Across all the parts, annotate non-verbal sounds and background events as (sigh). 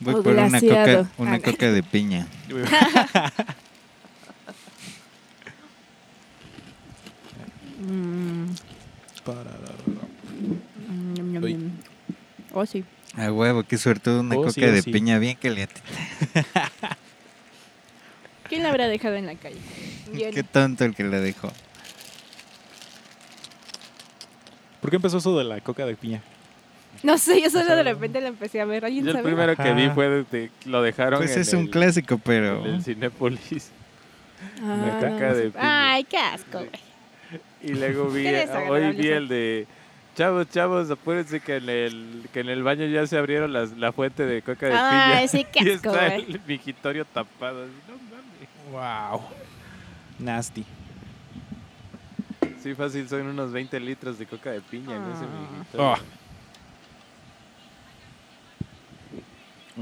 Voy O por una coca, una Ah, coca de piña. Mm. Oh, sí. A huevo, qué suerte una Oh, coca sí, oh, de sí. piña bien caliente. ¿Quién la habrá dejado en la calle? Yo Qué tonto el que la dejó. ¿Por qué empezó eso de la coca de piña? No sé, yo solo sea, de repente la empecé a ver. ¿Alguien Yo el sabe? primero que vi fue de, de- lo dejaron Pues en es un el- clásico, pero en el Cinépolis. Ah, caca de. Ay, qué asco, güey. Y luego vi, Qué hoy vi el de chavos, chavos, apúrense que en el, que en el baño ya se abrieron las, la fuente de coca de Ay, piña. sí, qué (laughs) y asco, está güey. el migitorio tapado. así, no mames. Wow. Nasty. Sí, fácil, son unos 20 litros de coca de piña en ese Ah. migitorio. Oh.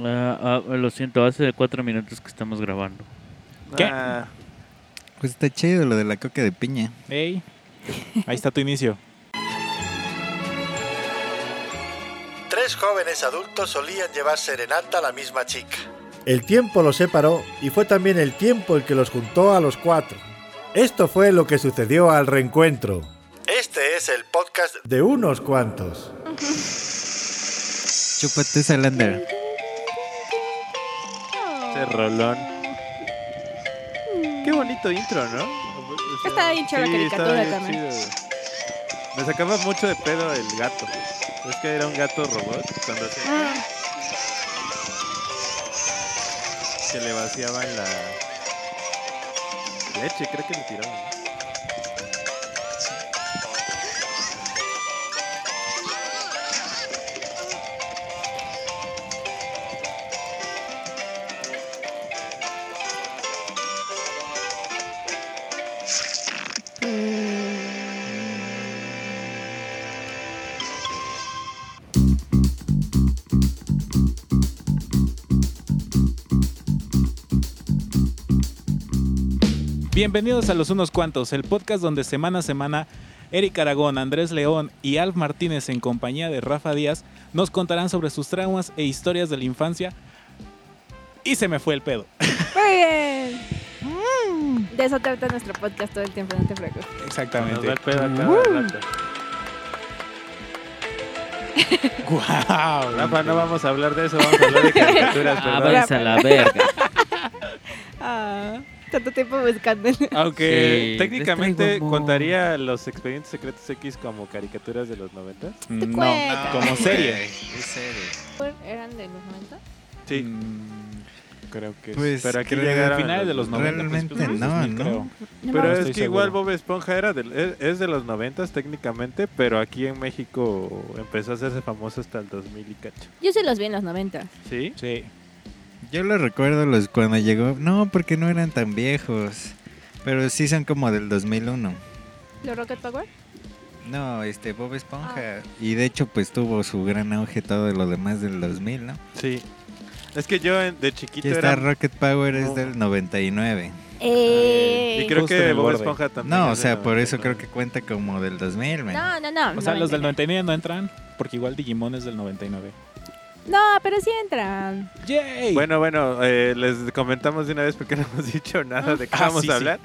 Ah, ah, lo siento, hace cuatro minutos que estamos grabando. ¿Qué? Ah, pues está chido lo de la coca de piña. Ey. Ahí está tu inicio. Tres jóvenes adultos solían llevar serenata a la misma chica. El tiempo los separó y fue también el tiempo el que los juntó a los cuatro. Esto fue lo que sucedió al reencuentro Este es el podcast de unos cuantos. Chúpate esa lander. Ese rolón. Qué bonito intro, ¿no? O sea, Está bien chida la estaba caricatura bien también. chido. Me sacaba mucho de pedo el gato. Es que era un gato robot cuando hacía Ah, que le vaciaban la leche, creo que le tiraban. ¿no? Bienvenidos a Los Unos Cuantos, el podcast donde semana a semana Eric Aragón, Andrés León y Alf Martínez en compañía de Rafa Díaz nos contarán sobre sus traumas e historias de la infancia. Y se me fue el pedo. Muy bien. De eso trata nuestro podcast todo el tiempo, no te preocupes. Nos Exactamente. pedo cada rato. (laughs) Guau. Rafa, no vamos a hablar de eso, vamos a hablar de caricaturas, (laughs) Ah, a la verga. Ah, tanto tiempo buscando. (laughs) Aunque Sí, técnicamente contaría los expedientes secretos X como caricaturas de los 90. No, cuenta. como serie. Es serie. ¿Eran de los 90? Sí, Mm, creo que sí. Pues pero aquí llegaron finales de los 90. Realmente de los no, 2000, ¿no? creo. No Pero es que igual. Bob Esponja era del- es, es de los 90 técnicamente, pero aquí en México empezó a hacerse famoso hasta el 2000 y cacho. Yo sí los vi en los 90. ¿Sí? Sí. Yo lo recuerdo los cuando llegó. No, porque no eran tan viejos. Pero sí son como del 2001. ¿Los Rocket Power? No, este Bob Esponja. Y de hecho, pues tuvo su gran auge todo lo demás del 2000, ¿no? Sí. Es que yo en- de Aquí chiquito está era... Rocket Power, es del 99. Eh, y creo Justo que Bob. Esponja también. No, o sea, por eso 99. creo que cuenta como del 2000, man. No, no, no. O sea, los del 99. 99 no entran porque igual Digimon es del 99. No, pero sí entran. ¡Yay! Bueno, bueno, eh, les comentamos de una vez porque (laughs) no hemos dicho nada de qué Ah, vamos sí, a sí. hablar.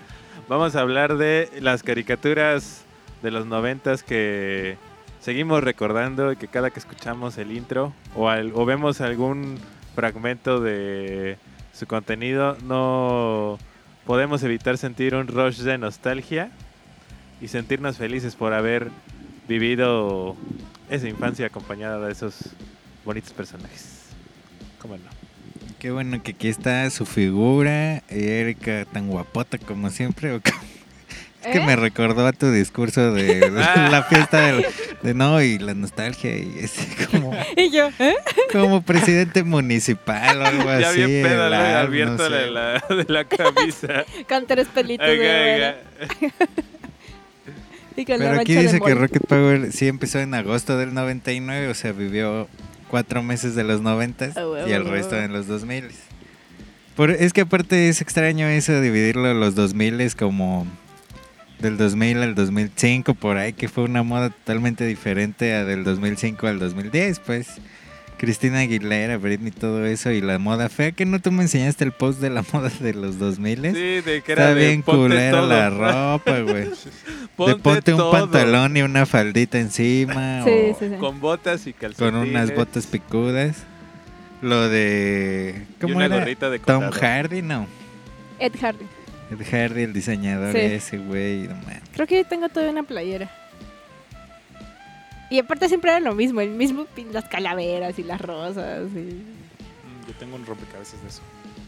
Vamos a hablar de las caricaturas de los noventas que seguimos recordando y que cada que escuchamos el intro o, al- o vemos algún fragmento de su contenido no podemos evitar sentir un rush de nostalgia y sentirnos felices por haber vivido esa infancia acompañada de esos bonitos personajes. ¿Cómo no? Qué bueno que aquí está su figura, Erika tan guapota como siempre. o Es que ¿Eh? me recordó a tu discurso de, de (laughs) la fiesta del- de, no y la nostalgia y ese como, (laughs) Y yo, ¿eh? como presidente municipal o algo Ya así. bien pedo, abierto no sé. de, la, de la camisa. (laughs) Con tres pelitos de Oiga, oro. oiga. Y con la Pero aquí de dice que. Rocket Power sí empezó en agosto del 99, o sea, vivió cuatro meses de los 90 Ah, huevo, y el resto en los 2000. Por, es que aparte es extraño eso, dividirlo los 2000 como del 2000 al 2005, por ahí, que fue una moda totalmente diferente a del 2005 al 2010, pues. Cristina Aguilera, Britney, todo eso y la moda fea. que no tú me enseñaste el post de la moda de los 2000? Sí, de que era Está de bien ponte culera todo. la ropa, güey. (laughs) De Ponte ponte un todo. pantalón y una faldita encima. (laughs) Sí, o sí, sí. Con botas y calcetines. con unas botas picudas. Lo de. Y ¿Cómo una era? gorrita de Tom. Hardy, no. Ed Hardy. Ed Hardy, el diseñador Sí. ese, güey. no. Creo que yo tengo todavía una playera. Y aparte siempre era lo mismo, el mismo pin- las calaveras y las rosas y Mm, Yo tengo un rompecabezas de eso.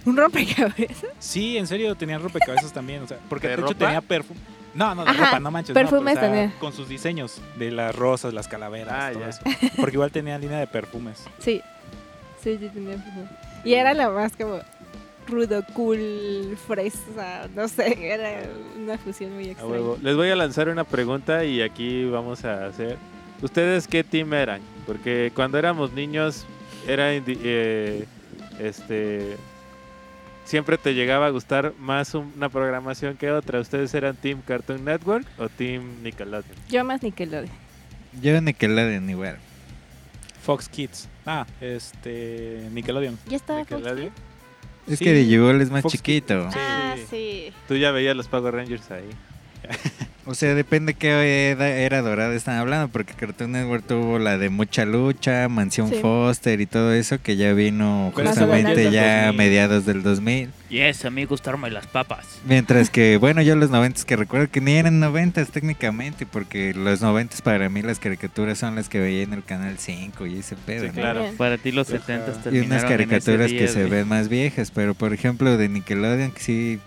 un rompecabezas. Sí, en serio, tenían rompecabezas también. O sea, porque ¿De de, hecho tenía perfume. No, no, de Ajá, ropa, no manches. perfumes no, pero, o sea, tenía. Con sus diseños de las rosas, las calaveras, Ah, todo ya. eso. Porque igual tenía línea de perfumes. Sí. Sí, sí tenía perfume. Y era la más como rudo, cool, fresa, no sé, era una fusión muy A extraña. Les voy a lanzar una pregunta y aquí vamos a hacer. ¿Ustedes qué team eran? Porque cuando éramos niños era indi- eh, este siempre te llegaba a gustar más un- una programación que otra. ¿Ustedes eran Team Cartoon Network o Team Nickelodeon? Yo más Nickelodeon. Yo Nickelodeon igual. Fox Kids. Ah, este. Nickelodeon. ¿Ya estaba Fox Nickelodeon. Es Sí, que Digimon es más Fox chiquito. Sí. Ah, sí. Tú ya veías los Power Rangers ahí. (laughs) O sea, depende qué era, era dorada están hablando, porque Cartoon Network tuvo la de Mucha Lucha, Mansión Sí. Foster y todo eso, que ya vino justamente ya a 2000. mediados del 2000. Yes, a mí gustarme las papas. Mientras que, bueno, yo los 90 que recuerdo que ni eran 90 técnicamente, porque los 90 para mí las caricaturas son las que veía en el Canal 5 y ese pedo. Sí, ¿no? claro. Para ti los. 70 Y unas en caricaturas que se ven más viejas, pero por ejemplo de Nickelodeon, que sí,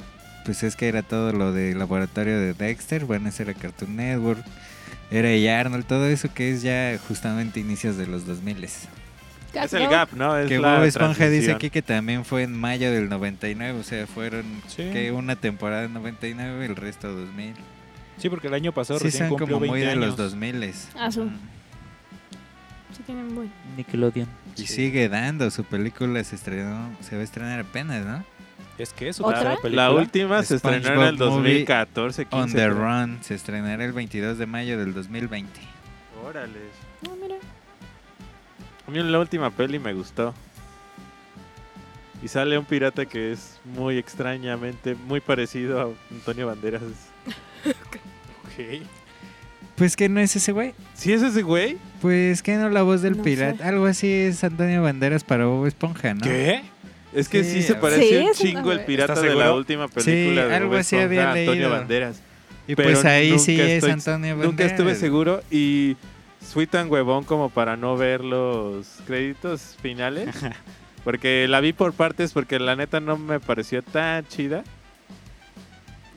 pues es que era todo lo de laboratorio de Dexter, bueno, ese era Cartoon Network, era y Arnold, todo eso que es ya justamente inicios de los 2000 Es el gap, ¿no? Es Que Bob Esponja dice aquí que también fue en mayo del 99, o sea, fueron Sí. que una temporada en 99, el resto 2000. Sí, porque el año pasado Sí, recién son cumplió como muy 20 de años. los 2000. Ah, su. Sí tienen buen. Nickelodeon. Y Sí. sigue dando, su película se estrenó, se va a estrenar apenas, ¿no? Es que eso. ¿Otra? la película. La última se estrenó en el SpongeBob Movie 2014, 15. On the creo. Run se estrenará el 22 de mayo del 2020. Órale. Ah, mira. A mí la última peli me gustó. Y sale un pirata que es muy extrañamente, muy parecido a Antonio Banderas. (laughs) Ok. Pues que no es ese güey. ¿Sí es ese güey? Pues que no la voz del No pirata. sé. Algo así es Antonio Banderas para Bob Esponja, ¿no? ¿Qué? Es que sí, Sí, se parece Sí, un chingo el pirata ¿Estás de la última Sí, película de algo así había Antonio leído. Banderas. Y Pero pues ahí sí es estoy- Antonio Banderas. Nunca estuve seguro y fui tan huevón como para no ver los créditos finales. (laughs) Porque la vi por partes porque la neta no me pareció tan chida.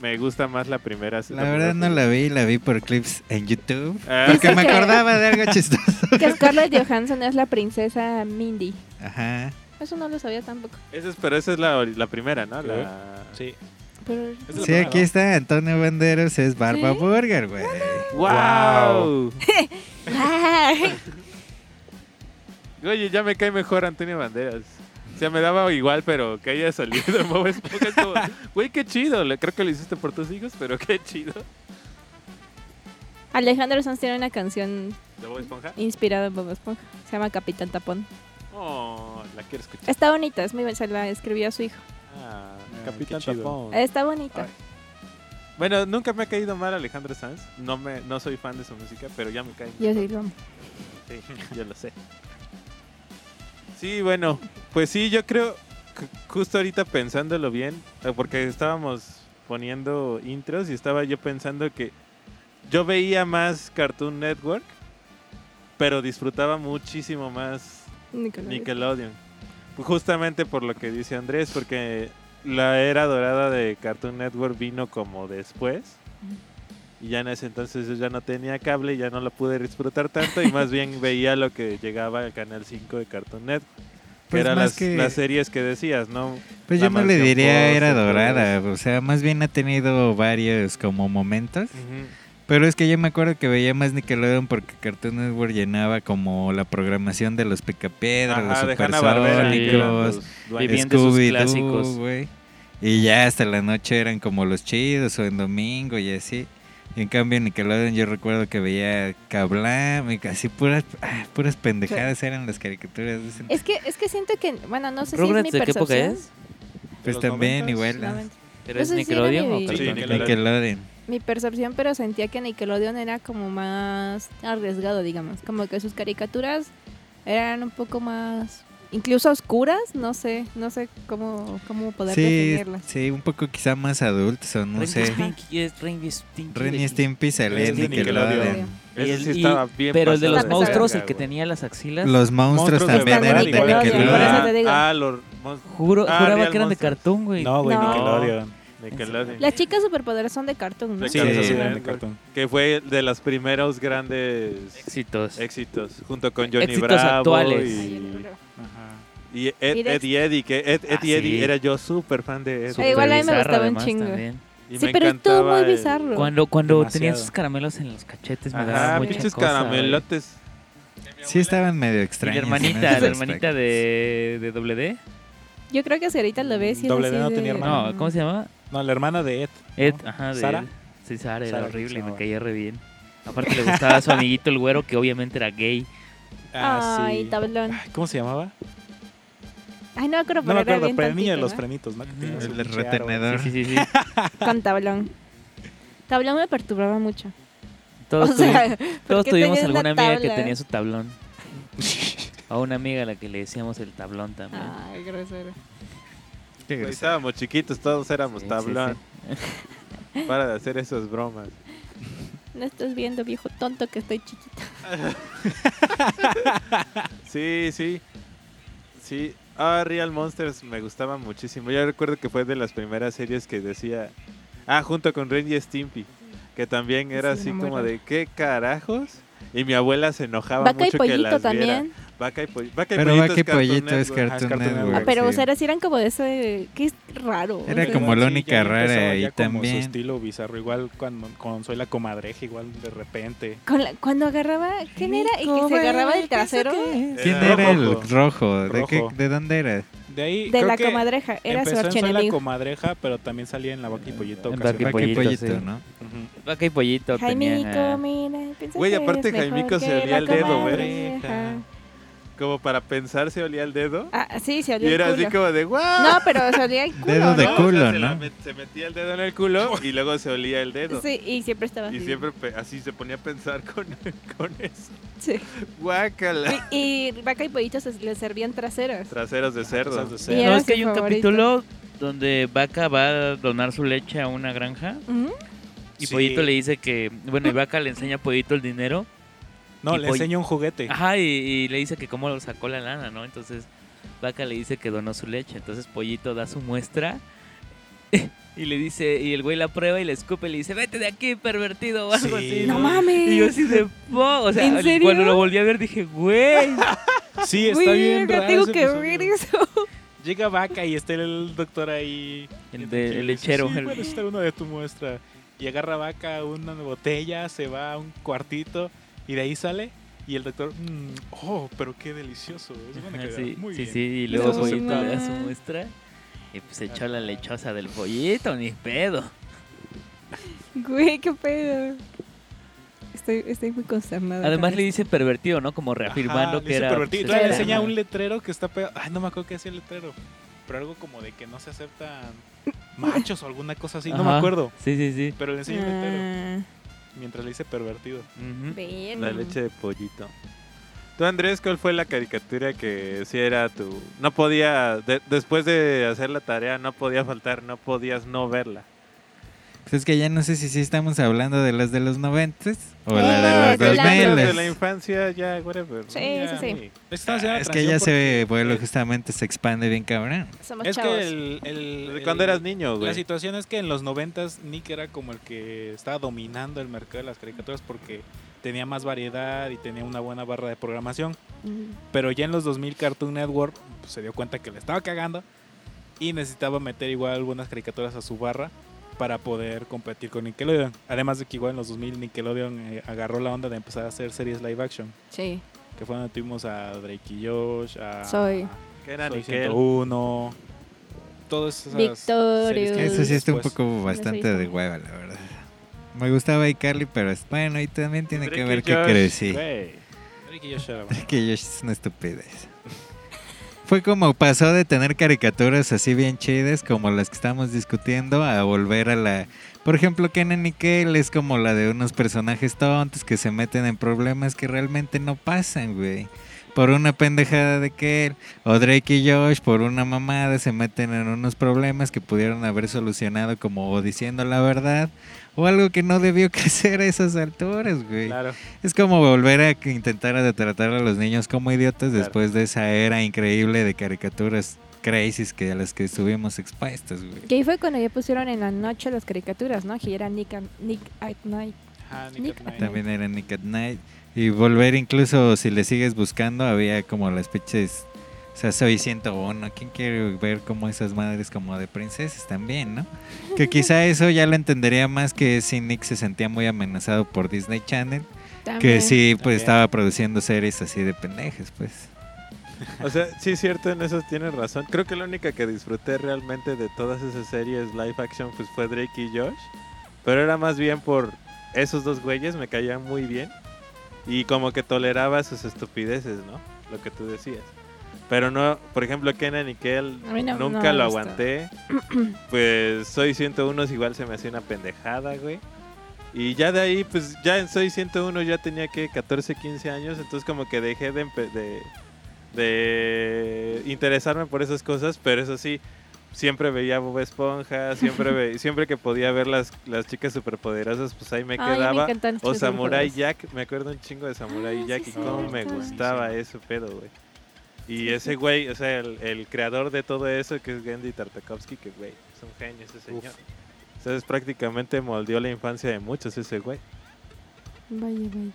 Me gusta más la primera. La verdad no la vi, la vi por clips en YouTube. Ah, Porque me (laughs) acordaba de algo chistoso. Que Scarlett Johansson es la princesa Mindy. Ajá. Eso no lo sabía tampoco. esa es, pero esa es la, la primera, ¿no? La... Sí. Pero Es la Sí, primera, aquí ¿no? está Antonio Banderas, es Barba ¿Sí? Burger, güey. ¡Wow! Ay, (laughs) Oye, ya me cae mejor Antonio Banderas. O sea, me daba igual, pero que haya salido en Bob Esponja es como, güey, qué chido. Creo que lo hiciste por tus hijos, pero qué chido. Alejandro Sanz tiene una canción ¿De Bob Esponja? inspirada en Bob Esponja. Se llama Capitán Tapón. Oh, la quiero escuchar. Está bonita, es muy, se la escribió a su hijo. Ah, Ah, Capitán. Tapón. Está bonita. Ay. Bueno, nunca me ha caído mal Alejandro Sanz. No, me, no soy fan de su música, pero ya me cae. Yo sí lo amo. Sí, (laughs) yo lo sé. Sí, bueno, pues sí, yo creo, que justo ahorita pensándolo bien, eh, porque estábamos poniendo intros y estaba yo pensando que yo veía más Cartoon Network, pero disfrutaba muchísimo más Nickelodeon. Nickelodeon. Justamente por lo que dice Andrés, porque la era dorada de Cartoon Network vino como después. Y ya en ese entonces yo ya no tenía cable, ya no lo pude disfrutar tanto y más bien (laughs) veía lo que llegaba al canal 5 de Cartoon Network. Que Pues eran más las, que- las series que decías, ¿no? Pues La yo no le diría era dorada, o sea, más bien ha tenido varios como momentos. Ujú. Pero es que yo me acuerdo que veía más Nickelodeon porque Cartoon Network llenaba como la programación de los Picapiedra, los Supersónicos, Scooby-Doo, clásicos. güey. Y ya hasta la noche eran como los chidos o en domingo y así. Y en cambio en Nickelodeon yo recuerdo que veía Kablam y casi puras, ah, puras pendejadas eran las caricaturas de ese Es que, es que siento que, bueno, no sé si es ¿Rugrats mi de qué época percepción. es? Pues también 90s, igual. ¿Pero es sí, Nickelodeon o Sí, Cartoon Nickelodeon. Network? Nickelodeon. Mi percepción, pero sentía que Nickelodeon era como más arriesgado, digamos. Como que sus caricaturas eran un poco más, incluso oscuras, no sé, no sé cómo, cómo poder Sí, definirlas. sí, un poco quizá más adultos o no Ren sé. Stimpy (laughs) es Ren y Stimpy. Stimpy salía en Nickelodeon. Y el- y- bien Pero el de los monstruos, el que tenía las axilas, Los monstruos Monstruos también eran de Nickelodeon. Ah, los mon- juro, Ah, juraba que eran de cartoon, güey. No, güey, No. Nickelodeon. Nickelodeon. Las chicas superpoderosas son de cartoon, ¿no? Sí, Sí. sí de cartoon. Que fue de los primeros grandes Éxitos. éxitos, junto con Johnny Éxitos Bravo actuales. El y. Ajá. y Ed, Y Ed y Eddie, que Ed, Ed Ah, y Eddie sí. era yo súper fan de Ed. Sí, igual a mí me gustaba un chingo. también. Y Sí, pero encantaba muy el- bizarro. Cuando, cuando Demasiado. tenía sus caramelos en los cachetes me daba mucha pinches cosa, caramelotes. Sí, estaban medio Y la extraños. en hermanita, la hermanita de, de. Yo creo que si ahorita lo ves, así D no de- tenía hermano. No, ¿cómo se llama? No, la hermana de Ed. ¿no? Ed, ajá, de ¿Sara? Ed. Sí, Sara, era Sara, horrible, me caía re bien. Aparte le gustaba a su amiguito el güero, que obviamente era gay. Ah, Ay, sí. tablón. ¿Cómo se llamaba? Ay, no me acuerdo, No pero me era acuerdo, bien pero el niño de los ¿no? frenitos, ¿no? Que El retenedor. Sí, sí, sí. sí. (laughs) Con tablón. Tablón me perturbaba mucho. Todos, o sea, tuvi- (laughs) ¿por todos tuvimos alguna amiga que tenía su tablón. (laughs) A una amiga a la que le decíamos el tablón también. Ay, grosero. Qué Pues estábamos chiquitos, todos éramos Sí, tablón. sí. (laughs) (laughs) Para de hacer esas bromas. No estás viendo, viejo tonto, que estoy chiquita. (laughs) Sí, sí. Sí. Ah, Real Monsters me gustaba muchísimo. Yo recuerdo que fue de las primeras series que decía. Ah, junto con Ren y Stimpy. Que también era Sí, así como de ¿qué carajos? Y mi abuela se enojaba Vaca y mucho que pollito las viera. También. Vaca y, Poll- Vaca y Pero Pollito Vaca y Pollito es Cartoon Network. Network. Ah, pero, sí. o sea, sí eran como de ese... que es raro. Era o sea, como la Sí, única empezó rara ya y como también- su estilo bizarro, igual cuando, con Soy la comadreja, igual de repente. con la- cuando agarraba... ¿Quién era? Y que se agarraba del trasero. ¿Quién Era era el rojo. rojo? ¿De, qué. ¿De dónde era? De ahí De creo la que comadreja. Era su empezó en Soy la comadreja, pero también salía en la Vaca y Pollito. En. Vaca y Vaca y Pollito, Pollito, sí. ¿no? Vaca y pollito Jaimico, tenían. mira, piensa Güey, que aparte Jaimico se olía el dedo, güey. Como para pensar se olía el dedo. Ah, sí, se y olía el era así culo. como de ¡guau! No, pero se olía el (laughs) culo, Dedo de ¿no? O sea, culo, se, ¿no? met- se metía el dedo en el culo (laughs) y luego se olía el dedo. Sí, y siempre estaba así. Y siempre así se ponía a pensar con, (laughs) con eso. Sí. Guácala. Y, y vaca y pollito se le servían traseros. Traseros de cerdo. De Y cerdo. era No, es que hay un favorito. capítulo donde Vaca va a donar su leche a una granja y Sí. Pollito le dice que, bueno, y Vaca le enseña a Pollito el dinero. No, le enseño un juguete. Ajá, y, y le dice que cómo lo sacó la lana, ¿no? Entonces Vaca le dice que donó su leche. Entonces Pollito da su muestra (laughs) y le dice, y el güey la prueba y le escupe y le dice, vete de aquí, pervertido o algo Sí. así. No mames. Y yo así de, "Po", o sea, ¿En serio? cuando lo volví a ver dije, güey. (laughs) Sí, está bien Verga, raro tengo ese que ver eso. (laughs) Llega Vaca y está el doctor ahí. El de- lechero, Sí, el- puedes estar una de tu muestra. Y agarra Vaca una botella, se va a un cuartito y de ahí sale. Y el doctor, "Mm, oh, pero qué delicioso. Es buena Ajá, sí, muy sí, bien". sí, y luego Pollito aceptable. le da su muestra y pues echó la lechosa del pollito, ni pedo. Güey, qué pedo. Estoy, estoy muy consternada. Además le dice pervertido, ¿no? Como reafirmando Ajá, le que dice era... pervertido. Pues, le enseña un letrero que está pegado. Ay, no me acuerdo qué hacía el letrero. Pero algo como de que no se aceptan machos o alguna cosa así. No me acuerdo. Sí, sí, sí. Pero le enseña un letrero. Mientras le dice pervertido. La leche de pollito. Tú, Andrés, ¿cuál fue la caricatura que sí era tu... No podía... de- después de hacer la tarea, no podía faltar, no podías no verla. Pues es que ya no sé si sí estamos hablando de las de los noventas o Eh, la de los dos la- de la infancia, ya, whatever. Sí, Ya, sí, sí. la Es que ya se vuelo justamente se expande bien cabrón. Somos Es chavos. que el, el- cuando eras niño, La güey. situación es que en los noventas Nick era como el que estaba dominando el mercado de las caricaturas porque tenía más variedad y tenía una buena barra de programación. Pero ya en los 2000 Cartoon Network pues, se dio cuenta que le estaba cagando y necesitaba meter igual algunas caricaturas a su barra para poder competir con Nickelodeon. Además de que igual en los 2000 Nickelodeon eh, agarró la onda de empezar a hacer series live action. Sí. Que fue donde tuvimos a Drake y Josh, a Soy. Que era Soy Nickel. 101, todas esas Victorious. Eso sí está un poco bastante de hueva, la verdad. Me gustaba iCarly, pero es- bueno, y también tiene que Drake ver y que crecí. Drake y Josh era (laughs) bueno. que Josh es una estupidez. Fue como pasó de tener caricaturas así bien chidas como las que estamos discutiendo a volver a la... Por ejemplo, Kenan y Kel es como la de unos personajes tontos que se meten en problemas que realmente no pasan, güey. Por una pendejada de Kel. O Drake y Josh por una mamada se meten en unos problemas que pudieron haber solucionado como o diciendo la verdad. O algo que no debió (laughs) crecer a esas alturas, güey. Claro. Es como volver a que intentar a tratar a los niños como idiotas Claro. después de esa era increíble de caricaturas crazies que a las que estuvimos expuestos, güey. Que ahí fue cuando ya pusieron en la noche las caricaturas, ¿no? Que era Nick, and- Nick at Night. Ajá, Nick Nick at Night. También era Nick at Night. Y volver incluso, si le sigues buscando, había como las pinches... O sea, soy 101. ¿Quién quiere ver como esas madres como de princesas también, no? Que (laughs) quizá eso ya lo entendería más que si Nick se sentía muy amenazado por Disney Channel. Que sí, pues También. estaba produciendo series así de pendejes, pues. O sea, sí es cierto, en eso tienes razón. Creo que la única que disfruté realmente de todas esas series live action pues fue Drake y Josh. Pero era más bien por esos dos güeyes, me caían muy bien. Y como que toleraba sus estupideces, ¿no? Lo que tú decías. Pero no, por ejemplo, Kenan y Kel no- nunca no lo aguanté. (clears throat) pues Soy 101 igual se me hacía una pendejada, güey. Y ya de ahí, pues ya en Soy 101 ya tenía que 14, 15 años, entonces como que dejé de, de, de interesarme por esas cosas, pero eso sí, siempre veía Bob Esponja, siempre ve- (laughs) siempre que podía ver las, las chicas superpoderosas, pues ahí me Ay, quedaba. o Samurai. Jack, me acuerdo un chingo de Samurai Ah, Jack sí, y cómo me gustaba ese pedo, güey. Y ese güey, o sea, el, el creador de todo eso, que es Gendy Tartakovsky, que güey, es un genio ese señor. Entonces prácticamente moldeó la infancia de muchos ese güey. Vaya, vaya.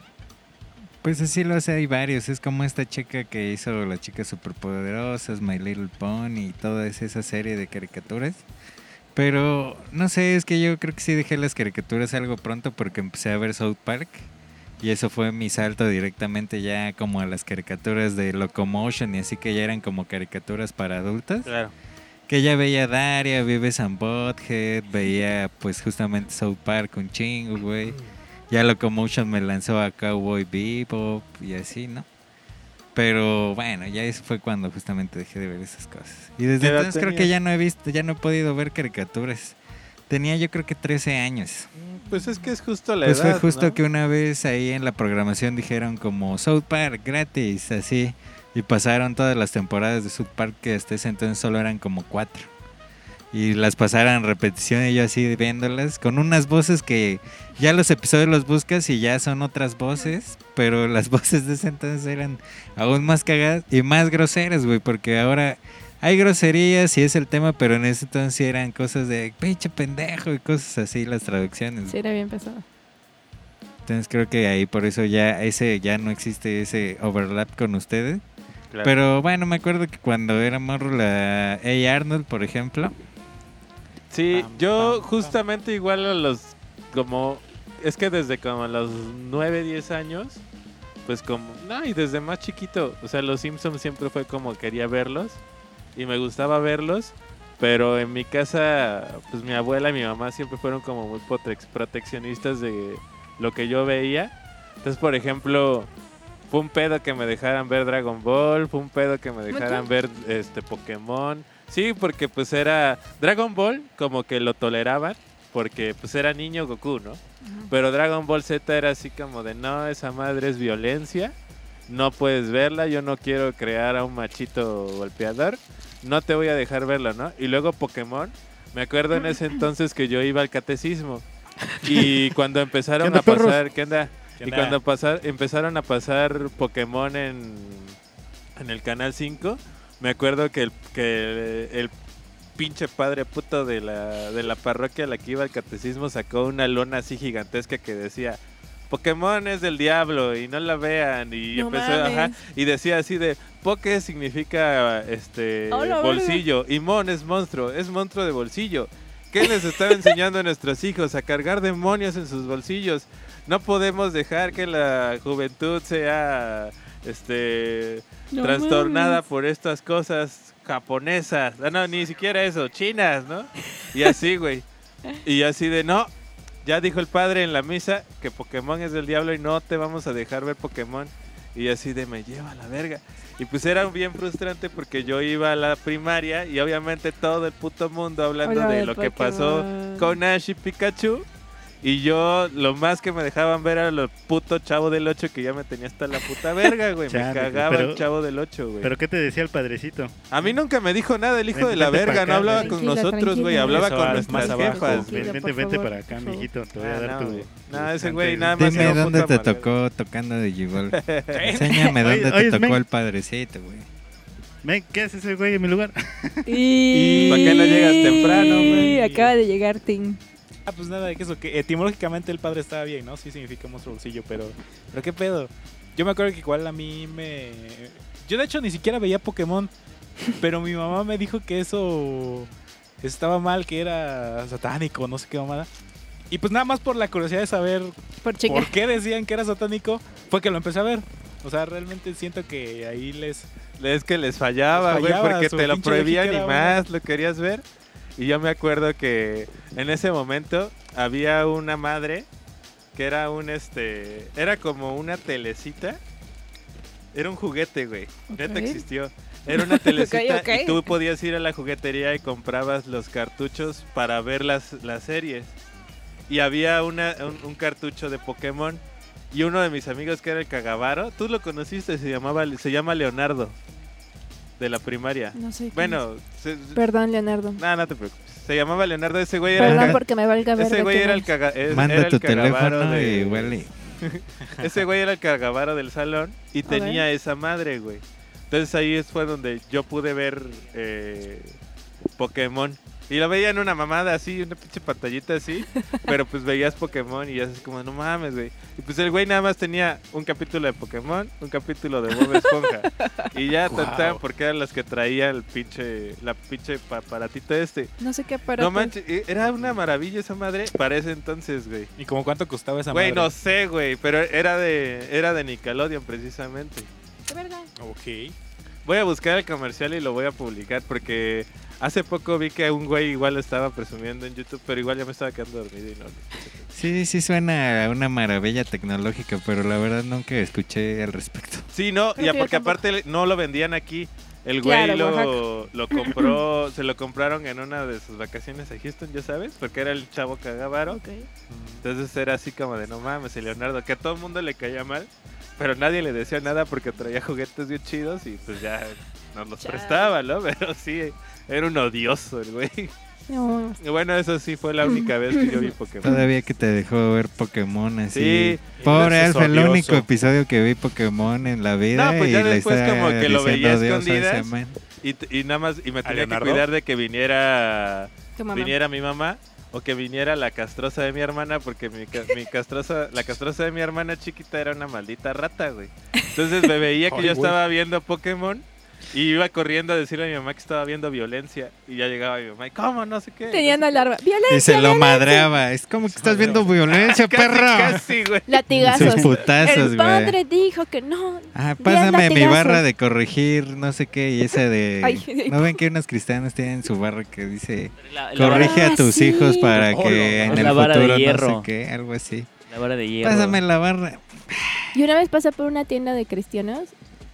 Pues así lo hace, hay varios. Es como esta chica que hizo las chicas superpoderosas, My Little Pony y toda esa serie de caricaturas. Pero no sé, es que yo creo que sí dejé las caricaturas algo pronto porque empecé a ver South Park. Y eso fue mi salto directamente ya como a las caricaturas de Locomotion y así que ya eran como caricaturas para adultos. Claro. Que ya veía Daria, Vives and Butthead, veía pues justamente South Park un chingo, güey. Ya Locomotion me lanzó a Cowboy Bebop y así, ¿no? Pero bueno, ya eso fue cuando justamente dejé de ver esas cosas. Y desde ¿Qué edad entonces creo que ya no he visto, ya no he podido ver caricaturas. Tenía yo creo que 13 años. Pues es que es justo la Pues edad. fue justo ¿no? que una vez ahí en la programación dijeron como South Park gratis, así. Y pasaron todas las temporadas de South Park que hasta ese entonces solo eran como cuatro. Y las pasaron en repetición y yo así viéndolas con unas voces que ya los episodios los buscas y ya son otras voces, pero las (laughs) voces de ese entonces eran aún más cagadas y más groseras, güey, porque ahora hay groserías y es el tema, pero en ese entonces sí eran cosas de pinche pendejo y cosas así las traducciones. Sí, era bien pesado. Entonces creo que ahí por eso ya ese ya no existe ese overlap con ustedes. Claro. Pero bueno, me acuerdo que cuando era morro la A. Arnold, por ejemplo, Sí, Pam, yo pam, pam. justamente igual a los como es que desde como los 9, 10 años, pues como no, y desde más chiquito, o sea, los Simpsons siempre fue como quería verlos y me gustaba verlos, pero en mi casa pues mi abuela y mi mamá siempre fueron como muy proteccionistas de lo que yo veía. Entonces, por ejemplo, fue un pedo que me dejaran ver Dragon Ball, fue un pedo que me dejaran ver este Pokémon. Sí, porque pues era Dragon Ball como que lo toleraban porque pues era niño Goku, ¿no? Pero Dragon Ball Z era así como de no, esa madre es violencia, no puedes verla, yo no quiero crear a un machito golpeador, no te voy a dejar verla, ¿no? Y luego Pokémon, me acuerdo en ese entonces que yo iba al catecismo (laughs) y cuando empezaron ¿Qué onda, a pasar, perros? ¿qué onda? ¿Qué Y onda? cuando pasar, empezaron a pasar Pokémon en, en el canal 5, me acuerdo que el, que el, pinche padre puto de la, de la parroquia a la que iba al catecismo sacó una lona así gigantesca que decía Pokémon es del diablo y no la vean y No empezó mames. ajá, y decía así de Poké significa este bolsillo y Mon es monstruo, es monstruo de bolsillo. ¿Qué les estaba enseñando a nuestros hijos? A cargar demonios en sus bolsillos. No podemos dejar que la juventud sea este No trastornada mames. por estas cosas japonesas. Ah, no, ni siquiera eso, chinas, ¿no? Y así, güey. Y así de, no, ya dijo el padre en la misa que Pokémon es del diablo y no te vamos a dejar ver Pokémon. Y así de me lleva a la verga. Y pues era bien frustrante porque yo iba a la primaria y obviamente todo el puto mundo hablando de lo que pasó con Ash y Pikachu. Y yo lo más que me dejaban ver era los puto chavo del 8 que ya me tenía hasta la puta verga, güey. Me Chale, cagaba pero- el chavo del 8, güey. ¿Pero qué te decía el padrecito? A mí nunca me dijo nada el hijo Vente, de la verga, acá, no hablaba con nosotros, güey, hablaba Eso, con más nuestras jefas. Tranquilo, Ven- vente, vente para acá, mijito. Te voy a Ah, dar no, tu. No, ese güey nada más Dime dónde te tocó tocando de Gigol. (laughs) Enséñame dónde te tocó el padrecito, güey. Ven, ¿qué hace ese güey en mi lugar? Y... ¿Para qué no llegas temprano, (laughs) güey? Acaba de llegar Tim. Ah, pues nada, que eso, que etimológicamente el padre estaba bien, ¿no? Sí significa monstruo bolsillo, pero... Pero qué pedo. Yo me acuerdo que igual a mí me... Yo de hecho ni siquiera veía Pokémon, pero mi mamá me dijo que eso estaba mal, que era satánico, no sé qué mamada. Y pues nada más por la curiosidad de saber Por por qué decían que era satánico, fue que lo empecé a ver. O sea, realmente siento que ahí les... Es que les fallaba, güey, porque te lo prohibían y más, lo querías ver. Y yo me acuerdo que en ese momento había una madre que era un este, era como una telecita. Era un juguete, güey. Neta Ok. existió. Era una (laughs) telecita ok. y tú podías ir a la juguetería y comprabas los cartuchos para ver las, las series. Y había una, un, un cartucho de Pokémon. Y uno de mis amigos que era el Cagavaro, tú lo conociste, se llamaba se llama Leonardo de la primaria. No sé. Bueno, se-. Perdón, Leonardo. no, no te preocupes. Se llamaba Leonardo, ese güey era el Perdón porque me valga ver ese de güey era el caga, es- Manda era el tu teléfono de- y huele. (laughs) Ese güey era el cagavaro del salón y A ver. tenía esa madre, güey. Entonces ahí es- fue donde yo pude ver eh, Pokémon. Y lo veía en una mamada así, una pinche pantallita así. (laughs) pero pues veías Pokémon y ya es como, no mames, güey. Y pues el güey nada más tenía un capítulo de Pokémon, un capítulo de Bob Esponja. y ya, (laughs) tanta, porque eran las que traía el pinche, la pinche pa- aparatito este. No sé qué aparato. No manches, eh, era una maravilla esa madre para ese entonces, güey. ¿Y como cuánto costaba esa Güey, madre? no sé, güey, pero era de era de Nickelodeon precisamente. ¿De verdad? Ok. Voy a buscar el comercial y lo voy a publicar porque hace poco vi que un güey igual estaba presumiendo en YouTube, pero igual ya me estaba quedando dormido y no. Sí, sí suena a una maravilla tecnológica, pero la verdad nunca escuché al respecto. Sí, no, Creo y que yo porque aparte no lo vendían aquí. El güey Claro, lo, lo compró, se lo compraron en una de sus vacaciones a Houston, ya sabes, porque era el chavo cagavaro. Ok. Entonces era así como de no mames, el Leonardo, que a todo el mundo le caía mal, pero nadie le decía nada porque traía juguetes bien chidos y pues ya nos los prestaba, ¿no? (laughs) Pero sí, era un odioso el güey. No, Y bueno, eso sí fue la única vez que yo vi Pokémon. Todavía que te dejó ver Pokémon así. Sí. Pobre Alfa, el único episodio que vi Pokémon en la vida. No, pues ya y después como que lo veía escondidas. Y, nada más, y me tenía que cuidar de que viniera, viniera mi mamá o que viniera la castrosa de mi hermana porque mi, ca- mi castrosa, la castrosa de mi hermana chiquita era una maldita rata, güey. Entonces me veía que Ay, yo güey. estaba viendo Pokémon y iba corriendo a decirle a mi mamá que estaba viendo violencia y ya llegaba mi mamá, y ¿cómo? No sé qué. Tenían no sé alarma. ¡Violencia! Y se lo violencia! madreaba. Es como que estás viendo violencia, qué". (laughs) Casi, perro. casi, güey. Latigazos. Sus putazos, El güey. padre dijo que no. Ah, pásame mi barra de corregir, no sé qué, y esa de... (laughs) Ay. ¿No ven que unos cristianos tienen su barra que dice, La, la corrige Ah, a tus sí. hijos para Oh, que no. en el futuro no sé qué, algo así? la vara de hierro. Pásame la barra. Y una vez pasé por una tienda de cristianos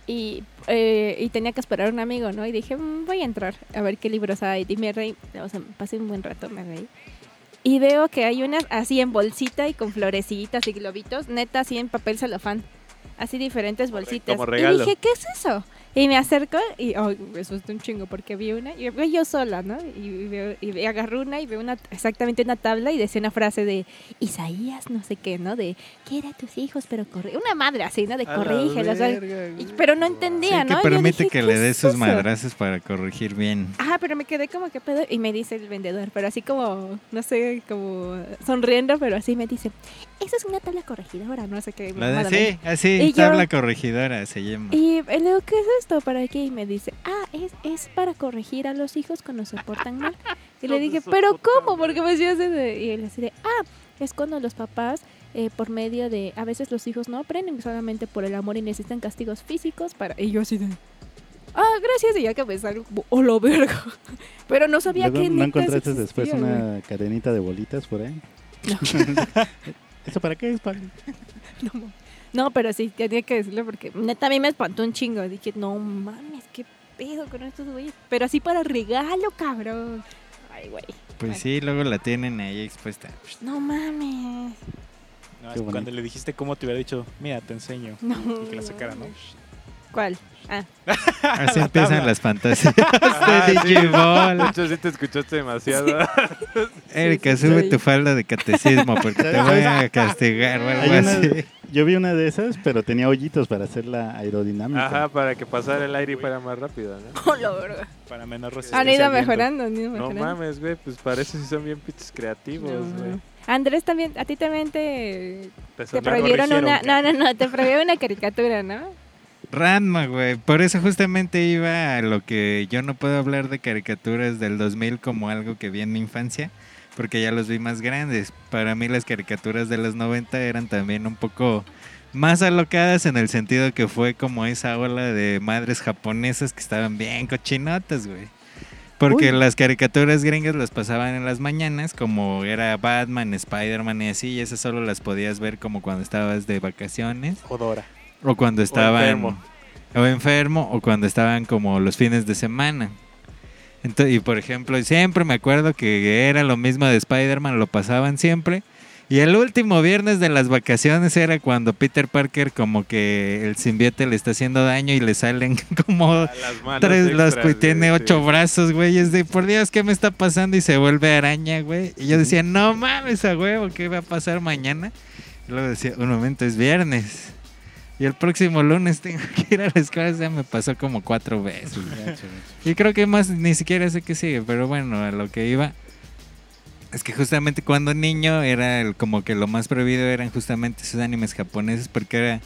y, eh, y tenía que esperar a un amigo, ¿no? Y dije, "Mm, voy a entrar a ver qué libros hay. Y me reí, o sea, pasé un buen rato, me reí. Y veo que hay unas así en bolsita y con florecitas y globitos, neta, así en papel celofán. Así diferentes bolsitas. como Y dije, ¿qué es eso? Y me acerco y oh, me asusté un chingo porque vi una y veo yo sola, ¿no? Y, veo, y agarro una y veo una, exactamente una tabla y decía una frase de Isaías, no sé qué, ¿no? De quiere a tus hijos, pero corre. Una madre así, ¿no? De corrígelos. pero no Sí, entendía, que ¿no? Yo permite dije, que ¿qué le dé es sus madrazos para corregir bien. Ajá, pero me quedé como que pedo y me dice el vendedor, pero así como, no sé, como sonriendo, pero así me dice, esa es una tabla corregidora, no sé qué. La de, sí, así, Y yo- tabla corregidora se llama. Y eh, le digo, ¿qué es esto? ¿Para qué? Y me dice, ah, es, es para corregir a los hijos cuando se portan mal. Y le dije, ¿pero cómo? Porque me decía así de... Y él así de, ah, es cuando los papás, eh, por medio de... A veces los hijos no aprenden solamente por el amor y necesitan castigos físicos para... Y yo así de... Ah, gracias. Y ya que me salgo como, oh, lo verga. (laughs) Pero no sabía que ¿No encontraste después una cadenita de bolitas por ahí? (laughs) ¿Eso para qué es, Pablo? (laughs) No, no, pero sí, tenía que decirlo porque neta a mí me espantó un chingo. Dije, no mames, qué pedo con estos güeyes. Pero así para regalo, cabrón. Ay, güey. Pues sí, luego la tienen ahí expuesta. No mames. No, es cuando le dijiste cómo te hubiera dicho, mira, te enseño. No. Y que la sacara, ¿no? ¿Cuál? Ah, (laughs) Así empiezan las fantasías (laughs) Ah, de sí. De Digimon. hecho, sí te escuchaste demasiado. (laughs) Erika, sí, sube sí. tu falda de catecismo porque te voy a castigar o algo una- así. yo vi una de esas, pero tenía hoyitos para hacerla aerodinámica. Ajá, para que pasara el aire y fuera más rápido, ¿no? oh, la. Para menos resistencia. Han ido mejorando, han ido No mejorando. mames, güey, pues parece si son bien pinches creativos, No. güey. Andrés también, a ti también te, te sonó- prohibieron una, no, no, no, te prohibieron una caricatura, ¿no? Ranma, güey. Por eso justamente iba a lo que yo no puedo hablar de caricaturas del 2000 como algo que vi en mi infancia, porque ya los vi más grandes. Para mí las caricaturas de los 90 eran también un poco más alocadas en el sentido que fue como esa ola de madres japonesas que estaban bien cochinotas, güey. Porque Uy. las caricaturas gringas las pasaban en las mañanas, como era Batman, Spider-Man y así, y esas solo las podías ver como cuando estabas de vacaciones. Odora. O cuando estaban. enfermo. O enfermo, o cuando estaban como los fines de semana. Ento- y por ejemplo, siempre me acuerdo que era lo mismo de Spider-Man, lo pasaban siempre. Y el último viernes de las vacaciones era cuando Peter Parker como que el simbionte le está haciendo daño y le salen (laughs) como las tres extras, que tiene güey, ocho sí. brazos, güey. Es de por Dios, ¿qué me está pasando? Y se vuelve araña, güey. Y yo decía, no mames, a huevo, ¿qué va a pasar mañana? Y luego decía, un momento, es viernes. Y el próximo lunes tengo que ir a la escuela. O sea, me pasó como cuatro veces. Y creo que más ni siquiera sé qué sigue, pero bueno, a lo que iba. Es que justamente cuando niño era el- como que lo más prohibido eran justamente esos animes japoneses porque era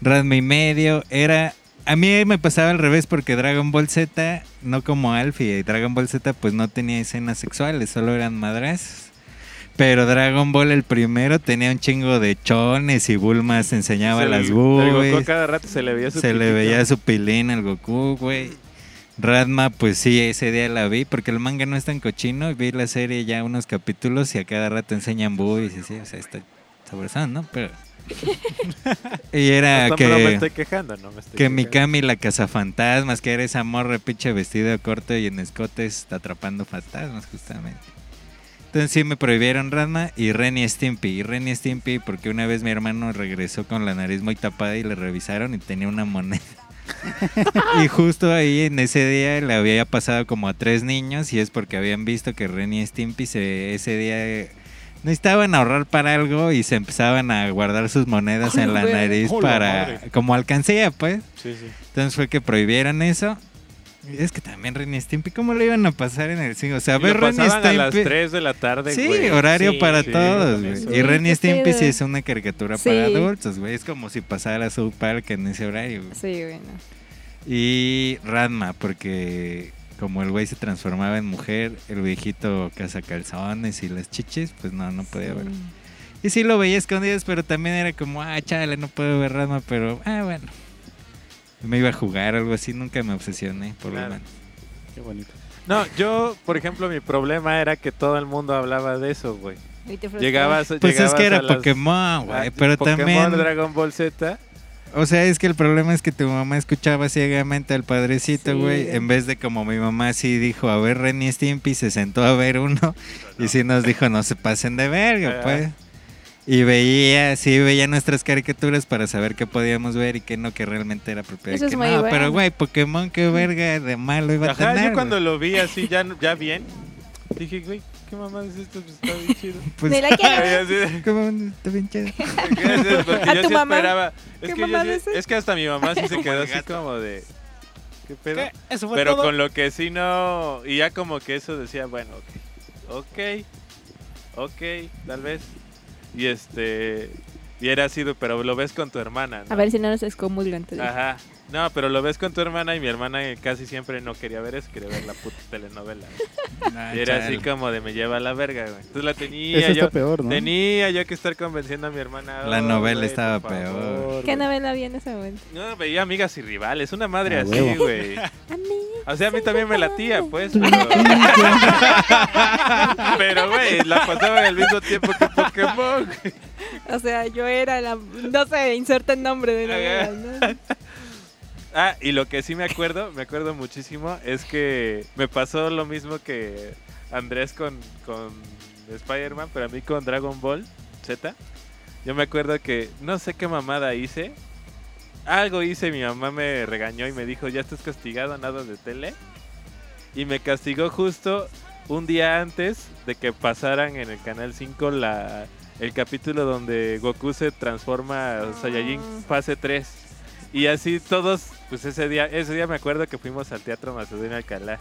Ranma y medio, era... A mí me pasaba al revés porque Dragon Ball Z, no como Alfie, Dragon Ball Z pues no tenía escenas sexuales, solo eran madrazos. Pero Dragon Ball el primero tenía un chingo de chones y Bulmas enseñaba Se le- las el Goku cada rato se le veía su se le pitito. veía su pilín al Goku, güey. Radma, pues sí, ese día la vi, porque el manga no es tan cochino. Vi la serie ya unos capítulos y a cada rato enseñan boobies y sí, o sea, está sabrosón, ¿no? Pero. (laughs) y era No, no me que, estoy quejando, no me estoy que quejando. Mikami la cazafantasmas, que era esa morra pinche vestido corto y en escotes atrapando fantasmas, justamente. Entonces sí me prohibieron Radma y Ren y Stimpy. Y Ren y Stimpy porque una vez mi hermano regresó con la nariz muy tapada y le revisaron y tenía una moneda. (laughs) y justo ahí en ese día le había pasado como a tres niños y es porque habían visto que Ren y Stimpy se, ese día necesitaban ahorrar para algo y se empezaban a guardar sus monedas en la nariz ¡Oh, la para madre! como alcancía pues. Sí, sí. Entonces fue que prohibieron eso. Es que también Ren y Stimpy, ¿cómo lo iban a pasar en el cine? O sea, ver Ren y pasaban a las Stimpy. 3 de la tarde, Sí, güey. horario Sí, para sí, todos, güey. Y Ren y Stimpy sí es una caricatura Sí. para adultos, güey. Es como si pasara South Park en ese horario, güey. Sí, bueno. Y Radma, porque como el güey se transformaba en mujer, el viejito caza calzones y las chichis, pues no, no podía ver. Y sí lo veía escondidas, pero también era como, ah, chale, no puedo ver Radma, pero, ah, bueno. Me iba a jugar algo así, nunca me obsesioné, por Claro. lo menos. Qué bonito. No, yo, por ejemplo, mi problema era que todo el mundo hablaba de eso, güey. Llegabas, Pues es que era las- Pokémon, güey, pero Pokémon, también... Dragon Ball Z. O sea, es que el problema es que tu mamá escuchaba ciegamente al padrecito, Sí. güey, en vez de como mi mamá sí dijo, a ver Ren y Stimpy, se sentó a ver uno y sí nos dijo, no se pasen de verga, Ah. pues. Y veía, sí veía nuestras caricaturas para saber qué podíamos ver y qué no, que realmente era propiedad. Eso es que muy no, bueno. pero güey, Pokémon, qué verga de malo iba a Ajá, tener. yo cuando güey? lo vi así, ya, ya bien, dije, güey, ¿qué mamá es esto? Pues está bien chido. (laughs) Pues, Ni la. (laughs) Está bien chido. (laughs) Porque ¿A yo sí mamá? esperaba. Es ¿Qué que, yo mamá sí- es que hasta mi mamá sí se quedó así como de. ¿Qué pedo? ¿Qué? ¿Eso fue Pero todo? con lo que sí no. Y ya como que eso decía, bueno, ok. Ok. Ok, tal vez. Y este. Y era así, de, pero lo ves con tu hermana. ¿no? A ver si no nos excomulgan. Ajá. No, pero lo ves con tu hermana y mi hermana casi siempre no quería ver eso, quería ver la puta telenovela. (laughs) Ah, y era así como de me lleva a la verga, güey. Entonces la tenía Eso está yo. peor, ¿no? Tenía yo que estar convenciendo a mi hermana. La "Oh, novela güey, estaba peor". favor, ¿Qué güey". novela había en ese momento? No, veía amigas y rivales, una madre A así, güey. (laughs) O sea, a mí también me latía, pues. Pero, güey, la pasaba al mismo tiempo que Pokémon. O sea, yo era la. No sé, inserta el nombre de novela, ¿no? Ah, y lo que sí me acuerdo, me acuerdo muchísimo, es que me pasó lo mismo que Andrés con, con Spider-Man, pero a mí con Dragon Ball Z. Yo me acuerdo que no sé qué mamada hice. Algo hice, mi mamá me regañó y me dijo, ya estás castigado, nada de tele. Y me castigó justo un día antes de que pasaran en el Canal 5 la, el capítulo donde Goku se transforma a Saiyajin fase 3. Y así todos, pues ese día, ese día me acuerdo que fuimos al Teatro Macedonio Alcalá.